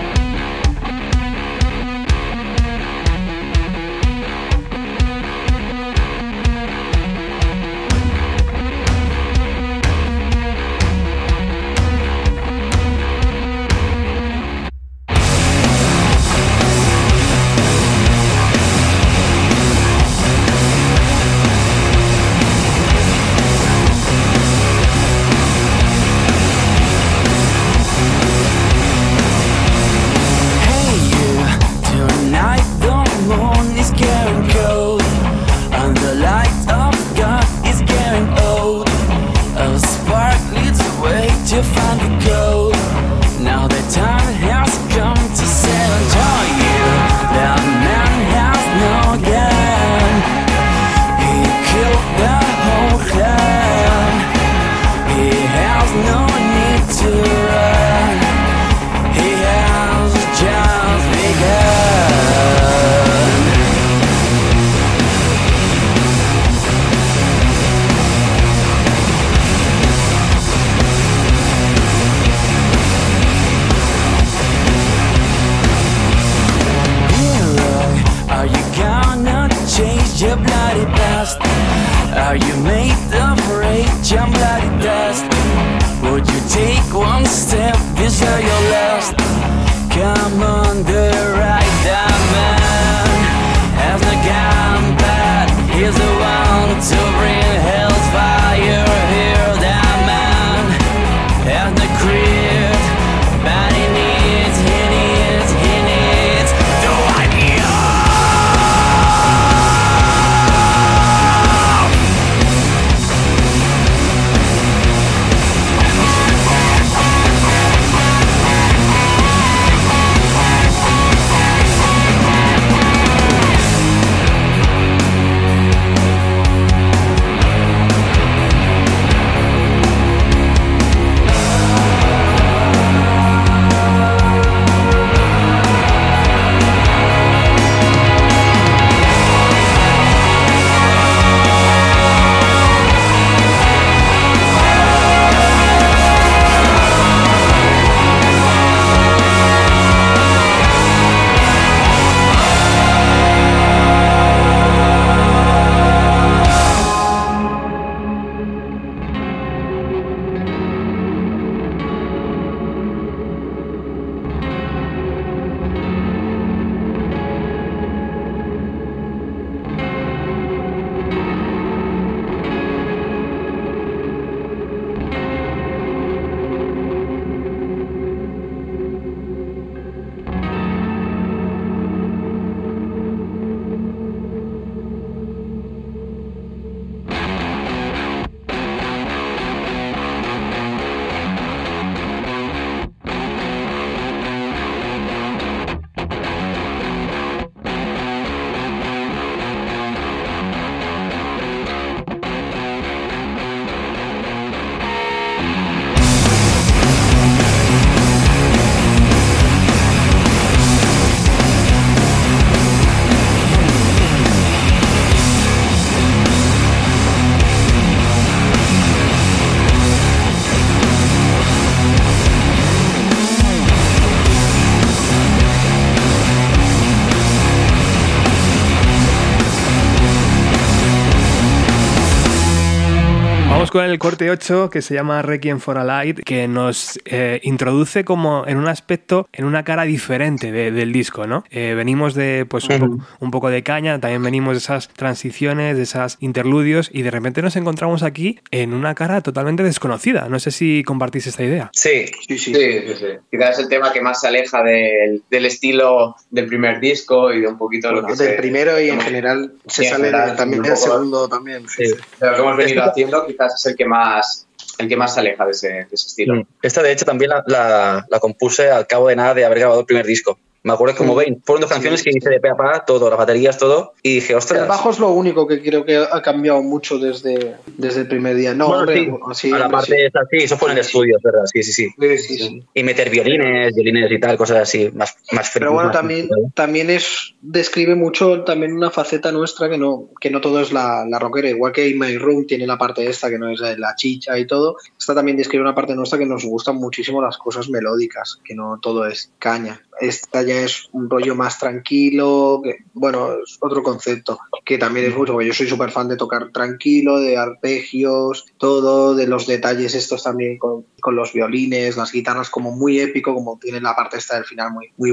Con el corte 8 que se llama Requiem for a Light, que nos eh, introduce como en un aspecto, en una cara diferente de- del disco, ¿no? Eh, venimos de pues un, po- un poco de caña, también venimos de esas transiciones, de esas interludios y de repente nos encontramos aquí en una cara totalmente desconocida. No sé si compartís esta idea. Sí, Sí, sí. Sí, sí, sí. Quizás es el tema que más se aleja del, del estilo del primer disco y de un poquito de lo Bueno, que del se- primero y en general se sale también del segundo también. sí, lo que hemos venido haciendo, quizás es el que más el que más se aleja de ese, de ese estilo. Mm. Esta, de hecho, también la, la- la compuse al cabo de nada de haber grabado el primer disco. Me acuerdo como Mm. veis, fueron dos canciones que hice de pe a pa, todo, las baterías, todo, y dije, ostras. El bajo es lo único que creo que ha cambiado mucho desde, desde el primer día. No, Bueno, hombre, sí, sí, a la parte sí. sí, eso fue en el estudio, es verdad, sí, sí, sí. Y meter violines, violines y tal, cosas así, más, más Pero bueno, más también, también es describe mucho también una faceta nuestra que no, que no todo es la, la rockera. Igual que In My Room tiene la parte esta que no es la chicha y todo. Esta también describe una parte nuestra que nos gustan muchísimo las cosas melódicas, que no todo es caña. Esta ya es un rollo más tranquilo, que, bueno, es otro concepto, que también es mucho, porque yo soy súper fan de tocar tranquilo, de arpegios, todo, de los detalles estos también con, con los violines, las guitarras como muy épico, como tiene la parte esta del final muy, muy.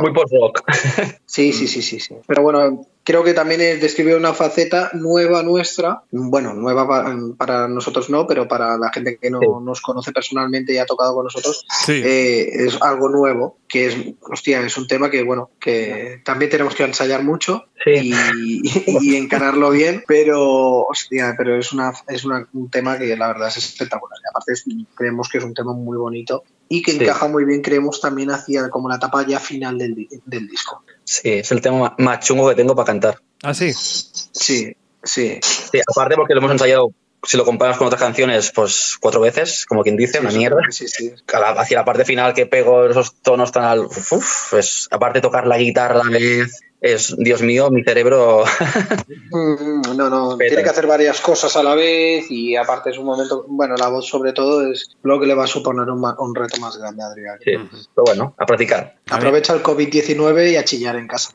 Muy post-rock. Sí, sí, sí, sí, sí. Pero bueno, creo que también es describir una faceta nueva nuestra. Bueno, nueva pa- para nosotros no, pero para la gente que no Sí. nos conoce personalmente y ha tocado con nosotros, Sí. eh, es algo nuevo, que es, hostia, es un tema que, bueno, que también tenemos que ensayar mucho Sí. y, y encararlo bien, pero, hostia, pero es, una, es una- un tema que la verdad es espectacular. Y aparte es- creemos que es un tema muy bonito y que Sí. encaja muy bien, creemos, también hacia como la etapa ya final del, di- del disco. Sí, es el tema más chungo que tengo para cantar. Ah, sí. Sí, sí. Sí, aparte porque lo hemos ensayado, si lo comparas con otras canciones, pues cuatro veces, como quien dice, una mierda. Sí, sí. Hacia la parte final que pego esos tonos tan al... Uf, pues aparte de tocar la guitarra a la vez, es, Dios mío, mi cerebro... Mm, No, no, tiene que hacer varias cosas a la vez y aparte es un momento, bueno, la voz sobre todo es lo que le va a suponer un, ma- un reto más grande a Adrián. Sí, pero bueno, a practicar. Aprovecha el COVID-19 y a chillar en casa.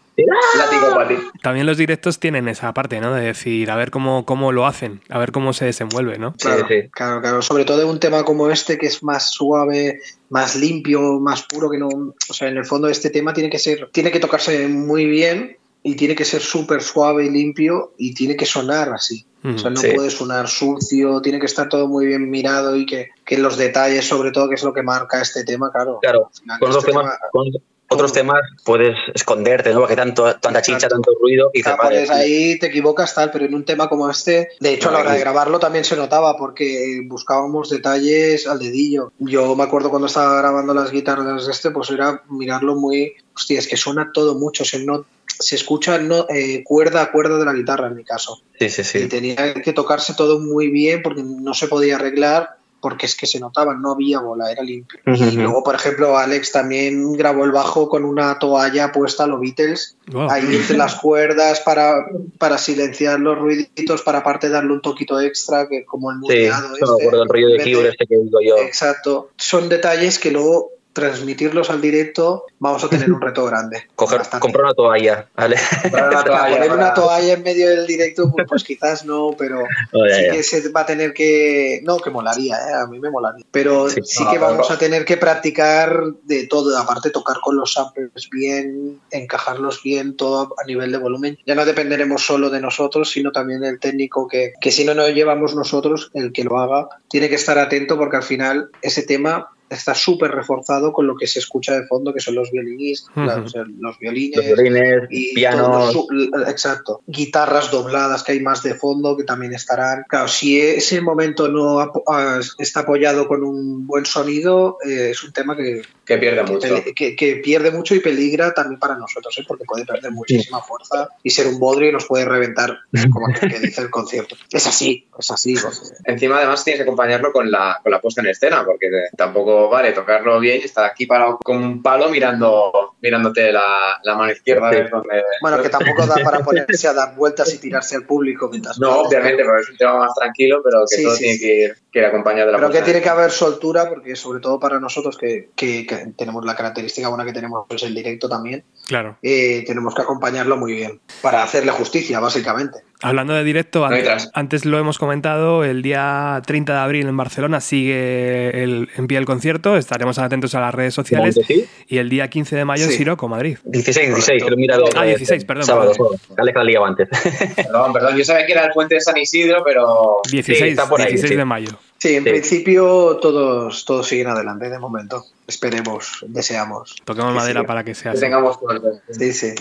También los directos tienen esa parte, ¿no? De decir, a ver cómo, cómo lo hacen, a ver cómo se desenvuelve, ¿no? Sí, Claro, sí. claro, claro. Sobre todo en un tema como este, que es más suave, más limpio, más puro, que no. O sea, en el fondo este tema tiene que ser, tiene que tocarse muy bien y tiene que ser súper suave y limpio y tiene que sonar así. O sea, no Sí. puede sonar sucio, tiene que estar todo muy bien mirado y que, que los detalles, sobre todo, que es lo que marca este tema, claro. Claro, final, con otros este temas, tema- con otros temas puedes esconderte, ¿no? Porque tanto, tanta chicha, Exacto. tanto ruido, y Claro, vale, ahí te equivocas tal, pero en un tema como este, de hecho a la hora de grabarlo también se notaba porque buscábamos detalles al dedillo. Yo me acuerdo cuando estaba grabando las guitarras de este, pues era mirarlo muy, hostia, es que suena todo mucho, se, no, se escucha no, eh, cuerda a cuerda de la guitarra en mi caso. sí, sí, Y sí. tenía que tocarse todo muy bien porque no se podía arreglar porque es que se notaba, no había bola, era limpio. Y luego, por ejemplo, Alex también grabó el bajo con una toalla puesta a los Beatles Wow. ahí entre las cuerdas para, para silenciar los ruiditos, para aparte darle un toquito extra, que como el Sí, muteado me este, acuerdo el rollo de keyboard este que digo yo. Exacto. Son detalles que luego transmitirlos al directo vamos a tener un reto grande. Coger, comprar una toalla, ¿vale? Comprar una toalla poner una toalla en medio del directo, pues, pues quizás no, pero Oh, ya, sí ya. que se va a tener que. No, que molaría, ¿eh? a mí me molaría. Pero Sí. sí, No, que vamos a tener que practicar de todo, aparte tocar con los samplers bien, encajarlos bien, todo a nivel de volumen. Ya no dependeremos solo de nosotros, sino también del técnico que, que si no nos llevamos nosotros, el que lo haga, tiene que estar atento porque al final ese tema está súper reforzado con lo que se escucha de fondo, que son los o sea, los violines, Los violines, y pianos. los exacto guitarras dobladas que hay más de fondo que también estarán claro si ese momento no ah, está apoyado con un buen sonido eh, es un tema que, Que pierde que mucho. que- que pierde mucho y peligra también para nosotros ¿eh? porque puede perder muchísima fuerza y ser un bodrio y nos puede reventar como aquel que dice el concierto es así es así porque- Encima, además, tienes que acompañarlo con la, con la puesta en escena, porque tampoco vale tocarlo bien y estar aquí parado con un palo mirando, mirándote la, la mano izquierda. a ver dónde- bueno que tampoco da para ponerse a dar vueltas y tirarse al público mientras No, obviamente, porque es un tema más tranquilo, pero que Sí, todo sí, tiene sí. que ir, que ir acompañado de la Creo que tiene que haber soltura porque sobre todo para nosotros que, que- que tenemos la característica buena que tenemos es el directo también, Claro. eh, tenemos que acompañarlo muy bien para hacerle justicia básicamente. Hablando de directo, antes, antes lo hemos comentado, el día 30 de abril en Barcelona sigue el, en pie el concierto, estaremos atentos a las redes sociales ¿Sí? y el día 15 de mayo en Sí. Siroco, Madrid. 16, 16, Correcto. que lo he mirado. Ah, eh, 16, perdón, Sábado, perdón. sábado. Dale que la liaba antes. Perdón, perdón, yo sabía que era el puente de San Isidro, pero 16, está por ahí, 16 sí. de mayo. Sí, en Sí. principio todos, todos siguen adelante de momento. Esperemos, deseamos. Toquemos Que madera siga. para que sea que así. tengamos suerte. Sí, sí.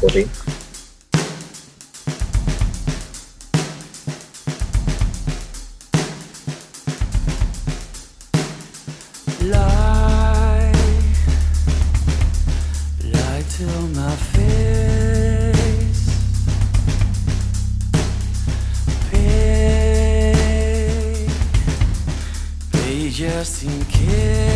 Pues sí. Just in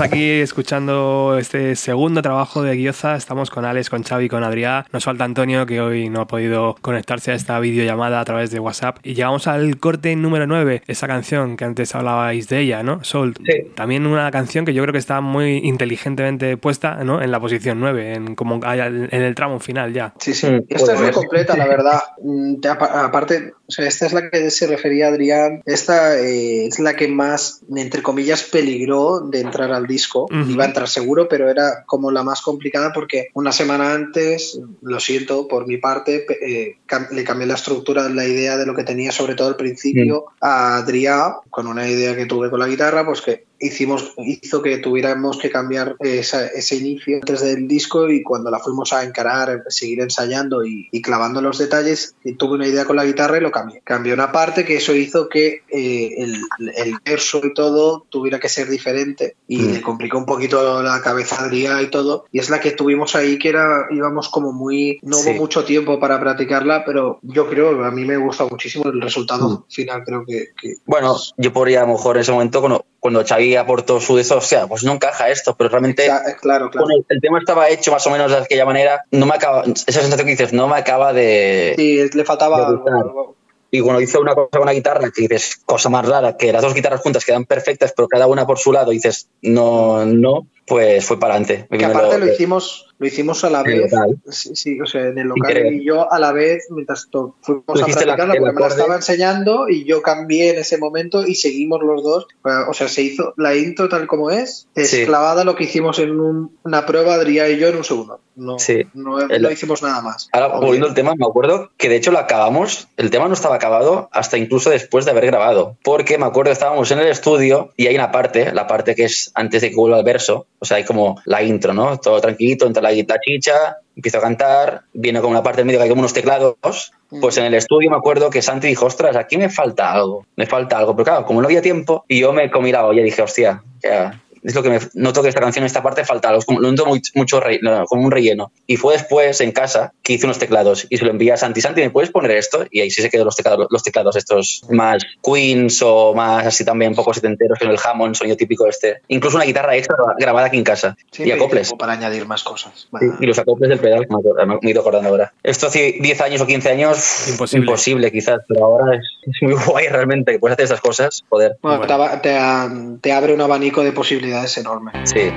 aquí escuchando este segundo trabajo de Guioza. Estamos con Alex, con Xavi, con Adrián. Nos falta Antonio, que hoy no ha podido conectarse a esta videollamada a través de WhatsApp. Y llegamos al corte número 9, esa canción que antes hablabais de ella, ¿no? Soul. Sí. También una canción que yo creo que está muy inteligentemente puesta, ¿no? En la posición 9, en, como en el tramo final ya. Sí, sí. Mm, Esta es muy completa, la verdad. Mm, te- apa- Aparte, o sea, esta es la que se refería Adrián. Esta eh, es la que más, entre comillas, peligró de entrar al disco. Iba a entrar seguro, pero era como la más complicada porque una semana antes, lo siento por mi parte, eh, cam- le cambié la estructura, la idea de lo que tenía, sobre todo al principio, a Adrián, con una idea que tuve con la guitarra, pues que hicimos, hizo que tuviéramos que cambiar esa- ese inicio antes del disco y cuando la fuimos a encarar, seguir ensayando y, y clavando los detalles, tuve una idea con la guitarra y lo cambié. Cambié una parte que eso hizo que eh, el, el verso y todo tuviera que ser diferente y Mm. le complicó un poquito la cabeza a Adrián y todo. Y es la que tuvimos ahí que era, íbamos como muy, no Sí. hubo mucho tiempo para practicarla, pero yo creo, a mí me gusta muchísimo el Mm. resultado final, creo que... que- Bueno, yo podría a lo mejor en ese momento, cuando, cuando Xavi aportó su de eso, o sea, pues no encaja esto, pero realmente Exa- claro, claro. bueno, el tema estaba hecho más o menos de aquella manera, no me acaba, esa sensación que dices, no me acaba de... Sí, le faltaba algo. Y cuando hizo una cosa con la guitarra, que dices, cosa más rara, que las dos guitarras juntas quedan perfectas, pero cada una por su lado, dices, no, no, pues fue para adelante. Que aparte lo hicimos, lo hicimos a la vez. Sí, sí, o sea, en el local y yo a la vez, mientras fuimos a practicarla, porque me la estaba enseñando y yo cambié en ese momento y seguimos los dos. O sea, se hizo la intro tal como es, es Sí. clavada lo que hicimos en un- una prueba, Adrián y yo, en un segundo. No, Sí. no, El- no hicimos nada más. Ahora, volviendo al tema, me acuerdo que de hecho lo acabamos, el tema no estaba acabado hasta incluso después de haber grabado, porque me acuerdo que estábamos en el estudio y hay una parte, la parte que es antes de que vuelva el verso, o sea, hay como la intro, ¿no? Todo tranquilito, entra la, la chicha, empiezo a cantar, viene como una parte del medio que hay como unos teclados, pues en el estudio me acuerdo que Santi dijo, ostras, aquí me falta algo, me falta algo, pero claro, como no había tiempo, y yo me comí la olla y dije, hostia, ya, es lo que me noto que esta canción, esta parte falta lo noto muy- mucho re- no, como un relleno. Y fue después en casa que hice unos teclados y se lo envié a Santi. Santi, ¿me puedes poner esto? Y ahí sí se quedó los teclados, los teclados estos más Queens o más así también, un poco setenteros, con el Hammond, sonido típico este. Incluso una guitarra extra grabada aquí en casa. Sí, y acoples. para añadir más cosas. Sí, y los acoples del pedal, me, acuerdo- me he ido acordando ahora. Esto hace 10 años o 15 años, Imposible. imposible quizás, pero ahora es, es muy guay realmente que puedes hacer estas cosas, joder. Bueno, Bueno. Te, aba- te a- te abre un abanico de posibilidades enorme. Sí.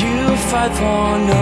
You fight for no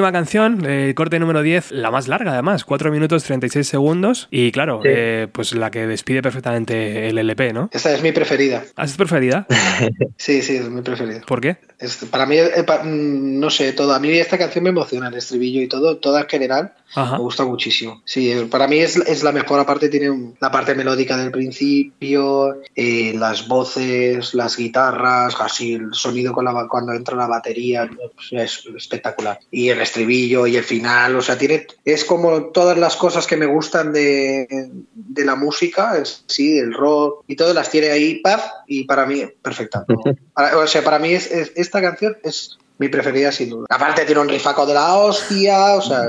última canción, el corte número 10, la más larga además, 4 minutos 36 segundos. Y claro, Sí. eh, pues la que despide perfectamente el LP, ¿no? Esta es mi preferida. ¿Has preferida? Sí, sí, es mi preferida. ¿Por qué? Es- para mí, eh, pa- mm, no sé, todo. A mí esta canción me emociona, el estribillo y todo, toda en general, Ajá. me gusta muchísimo. Sí, eh, para mí es, es la mejor. Aparte, tiene la parte melódica del principio, eh, las voces, las guitarras, así el sonido con la, ba- cuando entra la batería, pues, es espectacular. Y el estribillo y el final, o sea, tiene es como todas las cosas que me gustan de, de la música, es, sí, el rock y todo, las tiene ahí, paf, y para mí, perfecta. o sea, para mí es, es- esta canción es mi preferida sin duda. Aparte tiene un rifaco de la hostia, o sea,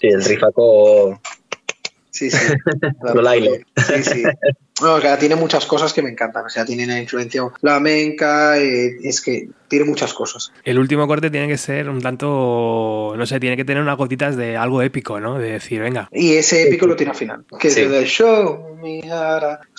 Sí, el rifaco. sí, sí. Lo. Sí, sí. No, o sea, tiene muchas cosas que me encantan. O sea, tiene una influencia flamenca, eh, es que tiene muchas cosas. El último corte tiene que ser un tanto, no sé, tiene que tener unas gotitas de algo épico, ¿no? De decir, venga, Y ese épico lo tiene al final. Que Sí. es el de show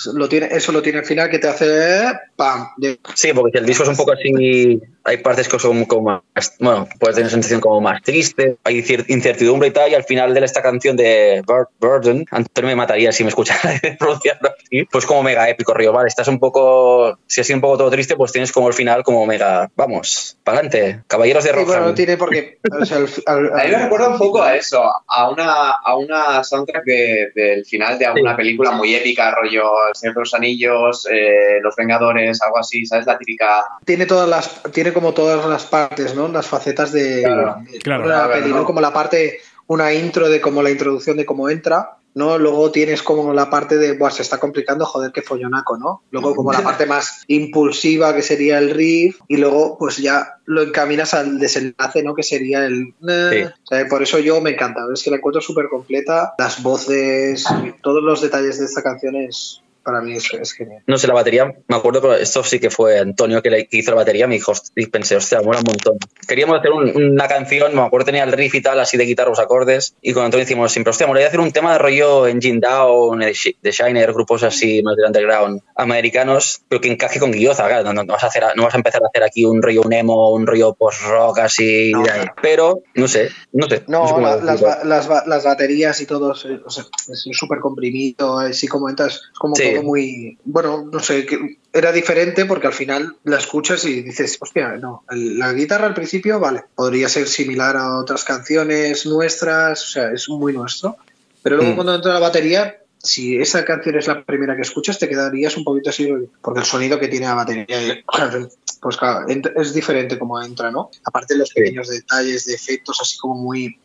to- lo tiene, eso lo tiene al final que te hace pam. de- Sí, porque si el disco es un poco así, hay partes que son como más, bueno, puedes tener sensación como más triste, hay incertidumbre y tal, y al final de esta canción de Bur- Burden, Antonio me mataría si me escuchara pronunciarlo así, pues como mega épico, Río, vale, estás un poco, si así un poco todo triste, pues tienes como el final como mega, vamos, para adelante, caballeros de bueno, no tiene por qué. o sea, al- al- A mí me recuerda un poco a eso, a una, a una soundtrack de- del final de alguna película muy épica, rollo El Señor de los Anillos, eh, Los Vengadores, algo así, ¿sabes? La típica. tiene todas las tiene como todas las partes no las facetas de, Claro. de Claro. una Claro, peli, ¿no? ¿no? como la parte una intro de como la introducción de cómo entra no luego tienes como la parte de Buah, se está complicando joder qué follonaco no luego como la parte más impulsiva que sería el riff y luego pues ya lo encaminas al desenlace no que sería el Sí. o sea, por eso yo me encanta es que la encuentro súper completa las voces todos los detalles de esta canción es para mí es, es genial No sé, la batería, me acuerdo que esto sí que fue Antonio que, le- que hizo la batería, me dijo, y pensé, hostia, mola un montón. Queríamos hacer un- una canción, me acuerdo tenía el riff y tal, así de guitarra, los acordes, y con Antonio decimos siempre, hostia, molaría hacer un tema de rollo Engine Down, The Shiner, grupos así más del underground americanos, pero que encaje con Guilloza, claro, no, no- no vas a hacer, no vas a empezar a hacer aquí un rollo un emo, un rollo post-rock así, No, no. pero, no sé, no sé. No, sé la- las, las, las baterías y todo o sea, es súper comprimido, así como entras, es como Sí. Muy... Bueno, no sé, que era diferente porque al final la escuchas y dices, hostia, no, la guitarra al principio, vale, podría ser similar a otras canciones nuestras, o sea, es muy nuestro, pero luego Mm. cuando entra la batería... Si esa canción es la primera que escuchas, te quedarías un poquito así, porque el sonido que tiene la batería, pues claro, es diferente como entra, ¿no? Aparte los Sí. pequeños detalles de efectos, así como muy,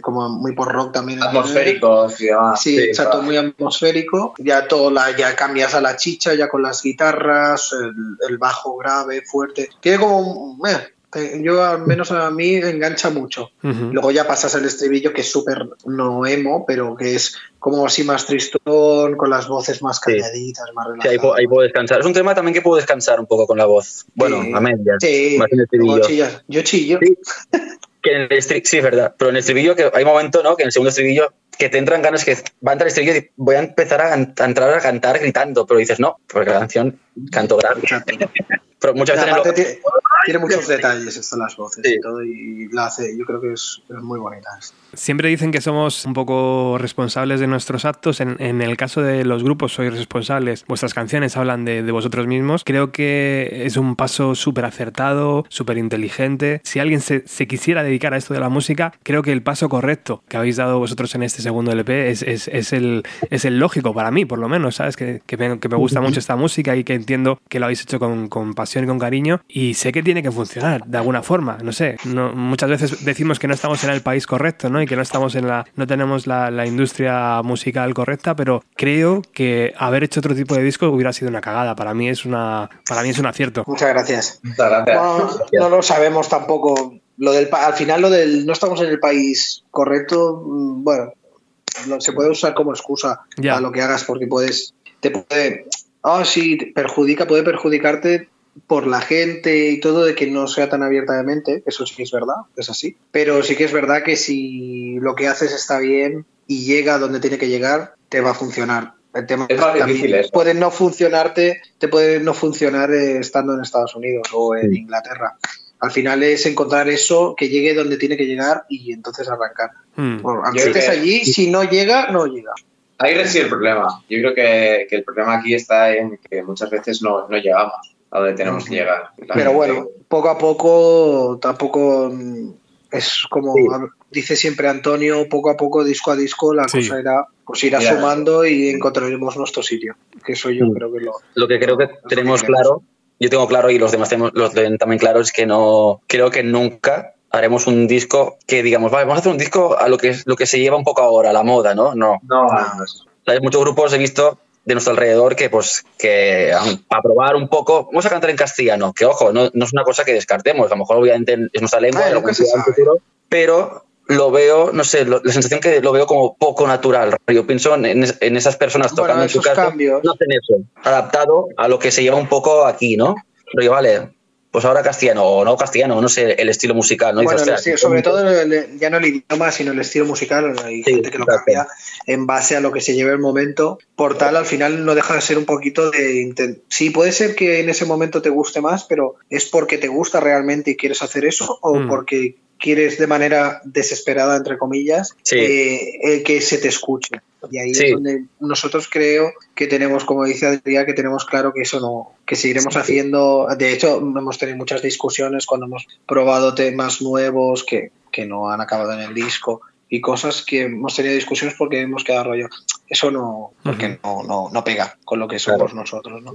como muy por rock también. Demás. Sí, Sí, exacto, claro. muy atmosférico. Ya todo la, ya cambias a la chicha, ya con las guitarras, el, el bajo grave, fuerte. Tiene como, un- eh, yo al menos a mí engancha mucho. Luego ya pasas al estribillo que es súper no emo, pero que es como así más tristón, con las voces más Sí. calladitas, más Sí, ahí, relajadas. puedo, ahí puedo descansar. Es un tema también que puedo descansar un poco con la voz. Bueno, Sí. a medias. Sí, más el. Yo chillo. Sí. Que en el sí, es verdad. Pero en el estribillo, que hay un momento, ¿no? Que en el segundo estribillo, que te entran ganas que va a entrar el estribillo y voy a empezar a, a entrar a cantar gritando. Pero dices, no, porque la canción canto grave. Pero muchas veces lo- tiene, tiene muchos detalles esto las voces Sí. y todo y la hace, yo creo que es, es muy bonita. Siempre dicen que somos un poco responsables de nuestros actos. En, en el caso de los grupos, sois responsables. Vuestras canciones hablan de, de vosotros mismos. Creo que es un paso súper acertado, súper inteligente. Si alguien se, se quisiera dedicar a esto de la música, creo que el paso correcto que habéis dado vosotros en este segundo LP es, es, es el, es el lógico para mí, por lo menos, ¿sabes? Que, que, me, que me gusta mucho esta música y que entiendo que lo habéis hecho con, con pasión y con cariño. Y sé que tiene que funcionar de alguna forma. No sé, no, muchas veces decimos que no estamos en el país correcto, ¿no? Y que no estamos en la, no tenemos la, la industria musical correcta, pero creo que haber hecho otro tipo de disco hubiera sido una cagada. Para mí es una, para mí es un acierto. Muchas gracias. Muchas gracias. No, no lo sabemos tampoco. Lo del, al final lo del no estamos en el país correcto, mm, bueno, lo- se puede usar como excusa Ya. a lo que hagas porque puedes, te puede, ah sí, te perjudica, puede perjudicarte por la gente y todo de que no sea tan abierta de mente, eso sí es verdad, es así. Pero sí que es verdad que si lo que haces está bien y llega a donde tiene que llegar, te va a funcionar. El tema Es más difícil eso. puede no funcionarte, te puede no funcionar eh, estando en Estados Unidos o en Sí. Inglaterra. Al final es encontrar eso que llegue donde tiene que llegar y entonces arrancar. Mm. Bueno, aunque Yo creo estés que- allí, si no llega, no llega. Ahí reside el problema. Yo creo que, que el problema aquí está en que muchas veces no, no llegamos a donde tenemos que llegar. Pero gente- bueno, poco a poco, tampoco mm, es como Sí. dice siempre Antonio, poco a poco, disco a disco, la Sí. cosa era pues ir Ya. sumando y encontraremos nuestro sitio. Que eso yo Mm. creo que lo. Lo que creo que tenemos claro, yo tengo claro y los demás tenemos, los tienen también claro, es que no, creo que nunca haremos un disco que digamos, vale, vamos a hacer un disco a lo que, lo que se lleva un poco ahora, la moda, ¿no? No. No, no es- Hay muchos grupos he visto de nuestro alrededor que, pues, que um, para probar un poco, vamos a cantar en castellano, que ojo, no, no es una cosa que descartemos, a lo mejor obviamente es nuestra lengua, Ah, lo nunca se sabe. futuro, pero lo veo, no sé, lo- la sensación que lo veo como poco natural. Yo pienso en, en es- en esas personas Bueno, tocando en su casa, no hacen eso, adaptado a lo que se lleva un poco aquí, ¿no? Pero vale, pues ahora castellano o no castellano, no sé, el estilo musical, ¿no? Bueno, Dices, el "Hostia, estilo- sobre todo el- ya no el idioma, sino el estilo musical. Hay Sí, gente que lo cambia en base a lo que se lleve el momento. Por tal, al final no deja de ser un poquito de. Sí, puede ser que en ese momento te guste más, pero ¿es porque te gusta realmente y quieres hacer eso? ¿O Mm. porque quieres de manera desesperada, entre comillas, Sí. eh, eh, que se te escuche? Y ahí Sí. es donde nosotros creo que tenemos, como dice Adrián, que tenemos claro que eso no, que seguiremos haciendo. De hecho, hemos tenido muchas discusiones cuando hemos probado temas nuevos que, que no han acabado en el disco y cosas que hemos tenido discusiones porque hemos quedado rollo. Eso no, porque no, no, no pega con lo que somos Claro. nosotros, ¿no?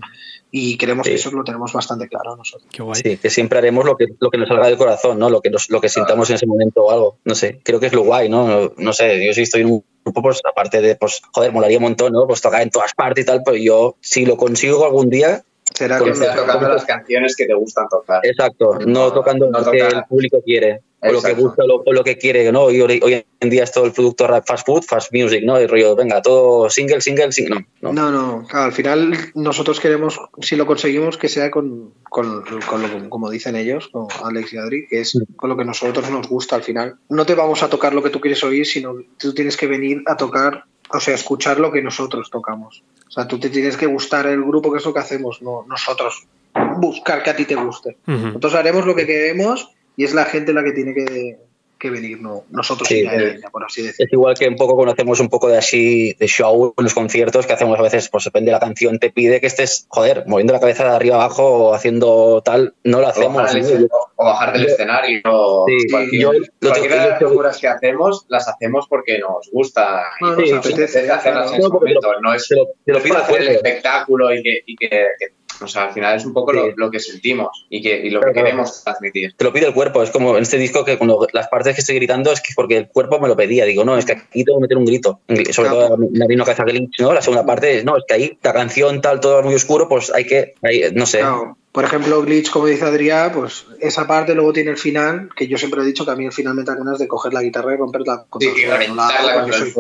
Y creemos Sí. que eso lo tenemos bastante claro nosotros. Qué guay. Sí, que siempre haremos lo que, lo que nos salga del corazón, ¿no? Lo que, nos, lo que sintamos en ese momento o algo. No sé, creo que es lo guay, ¿no? No, no sé, yo sí estoy en un grupo, pues aparte de, pues, joder, molaría un montón, ¿no? Pues tocar en todas partes y tal, pero yo, si lo consigo algún día, Será que estés tocando las canciones que te gustan tocar. exacto, no, No, tocando no lo que el público quiere, o lo que gusta, o lo, o lo que quiere, ¿no? Y hoy, hoy en día es todo el producto rap fast food, fast music, ¿no? Y rollo, venga, todo single, single, single. No, no. No, no, claro, al final nosotros queremos, si lo conseguimos, que sea con, con, con lo que- como dicen ellos, con Alex y Adri, que es con lo que a nosotros nos gusta al final. No te vamos a tocar lo que tú quieres oír, sino tú tienes que venir a tocar, o sea, escuchar lo que nosotros tocamos. O sea, tú te tienes que gustar el grupo, que es lo que hacemos, no nosotros buscar que a ti te guste. Ujú. Nosotros haremos lo que queremos y es la gente la que tiene que, que venir, no nosotros Sí, eh, por así decirlo. Es igual que un poco conocemos un poco de así, de show en los conciertos que hacemos a veces, pues depende de la canción, te pide que estés, joder, moviendo la cabeza de arriba abajo o haciendo tal, no lo O hacemos. bajar, ¿no? del, o- o bajar del Yo- escenario. o Sí, cualquier- yo lo cualquiera de las locuras que hacemos las hacemos porque nos gusta y No, nos apetece, hacerlas en No, ese momento. No es Te lo, te pido hacer el espectáculo y que, y que, que- o sea, al final es un poco Sí. lo, lo que sentimos y, que, y lo que queremos transmitir. Te lo pide el cuerpo. Es como en este disco que cuando las partes que estoy gritando es que porque el cuerpo me lo pedía. Digo, no, es que aquí tengo que meter un grito. Sobre Claro. todo me vino a cabeza Glitch, ¿no? La segunda parte es, no, es que ahí la canción tal, todo muy oscuro, pues hay que, ahí, no sé. Claro. Por ejemplo, Glitch, como dice Adrián, pues esa parte luego tiene el final, que yo siempre he dicho que a mí el final me da ganas de coger la guitarra y romperla contra Sí.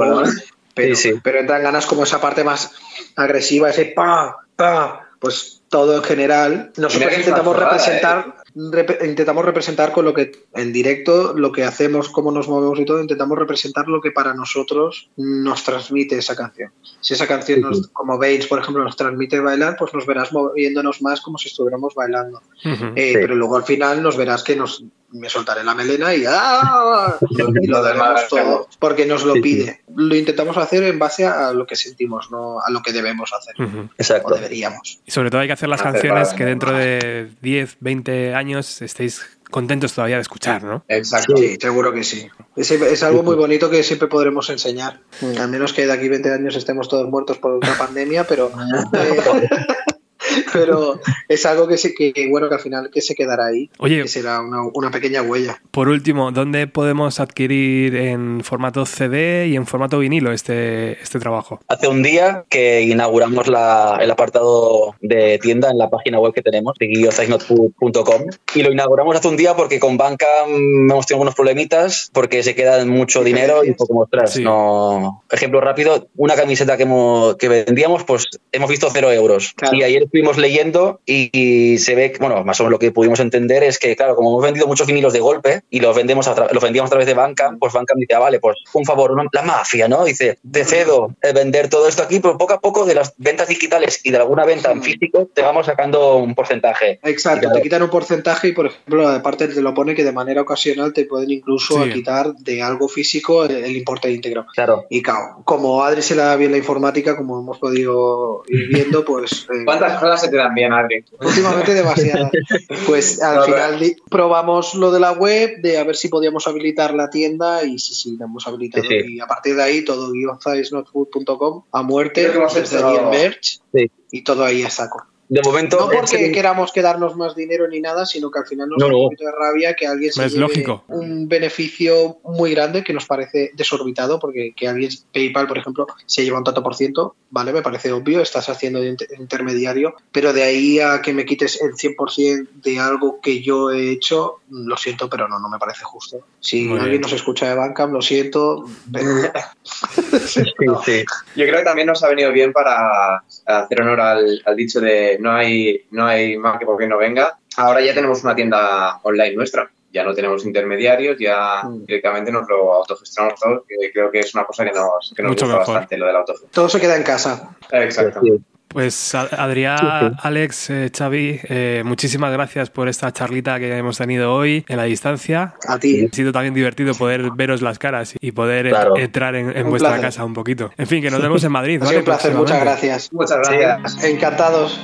Pero, Sí, sí. pero entran ganas como esa parte más agresiva, ese pa, pa, pues todo en general. Nosotros intentamos representar, rep- intentamos representar con lo que en directo, lo que hacemos, cómo nos movemos y todo, intentamos representar lo que para nosotros nos transmite esa canción. Si esa canción, nos- como veis, por ejemplo, nos transmite bailar, pues nos verás moviéndonos más como si estuviéramos bailando. Eh, Sí. Pero luego al final nos verás que nos me soltaré la melena y, ¡ah! y lo daremos todo porque nos lo pide. Lo intentamos hacer en base a lo que sentimos, no a lo que debemos hacer o Exacto. deberíamos. Y sobre todo hay que hacer las Hacer canciones para- que dentro de 10, 20 años estéis contentos todavía de escuchar, ¿no? Exacto. Sí, seguro que sí. Es, es algo muy bonito que siempre podremos enseñar. Al menos que de aquí 20 años estemos todos muertos por otra pandemia, pero eh, pero es algo que, se, que bueno que al final que se quedará ahí, Oye, que será una, una pequeña huella. por último, ¿dónde podemos adquirir en formato CD y en formato vinilo este, este trabajo? Hace un día que inauguramos la- el apartado de tienda en la página web que tenemos, guiozainotfood.com, y lo inauguramos hace un día porque con banca hemos tenido unos problemitas porque se queda mucho dinero y poco mostrar. Sí. No. Ejemplo rápido, una camiseta que, hemos- que vendíamos, pues hemos visto cero euros. Claro. Y ayer estuvimos leyendo y, y se ve, que, bueno, más o menos lo que pudimos entender es que, claro, como hemos vendido muchos vinilos de golpe y los vendemos a los vendíamos a través de Bandcamp, pues Bandcamp dice, ah, vale, pues un favor, una- la mafia, ¿no? Dice, te cedo el vender todo esto aquí, pero poco a poco de las ventas digitales y de alguna venta en físico te vamos sacando un porcentaje. Exacto, Claro. te quitan un porcentaje y, por ejemplo, aparte te lo pone que de manera ocasional te pueden incluso Sí. quitar de algo físico el, el importe íntegro. Claro. Y claro, como Adri se le da bien la informática, como hemos podido ir viendo, pues eh, ¿Cuántas cosas se te dan bien, Adri? últimamente demasiadas. Pues al No, final probamos lo de la web, de a ver si podíamos habilitar la tienda y sí, sí, la hemos habilitado. Sí, sí. Y a partir de ahí todo guionzaisnotfood.com a muerte, que hemos desde hecho- merch Sí. y todo ahí a saco. De momento, No porque queramos quedarnos más dinero ni nada, sino que al final nos No, da no. un poquito de rabia que alguien se Es lleve lógico. un beneficio muy grande que nos parece desorbitado, porque que alguien, PayPal, por ejemplo, se lleva un tanto por ciento, vale, me parece obvio, estás haciendo de inter- intermediario, pero de ahí a que me quites el 100% de algo que yo he hecho, lo siento, pero no, no me parece justo. Si Muy alguien bien. nos escucha de Bancam, lo siento, pero- sí, sí. Yo creo que también nos ha venido bien para hacer honor al, al dicho de no hay, no hay más que porque no venga. Ahora ya tenemos una tienda online nuestra. Ya no tenemos intermediarios, ya Mm. directamente nos lo autogestionamos todos, que creo que es una cosa que nos, que nos Mucho gusta mejor. bastante, lo del autogestión. todo se queda en casa. Exacto. Sí. Pues Adrián, Sí, sí. Alex, eh, Xavi, eh, muchísimas gracias por esta charlita que hemos tenido hoy en la distancia. A ti. Ha sido también divertido poder veros las caras y poder Claro. entrar en, vuestra placer. casa un poquito. En fin, que nos vemos en Madrid. Ha ¿vale? sido un placer, muchas gracias. Muchas gracias. Encantados.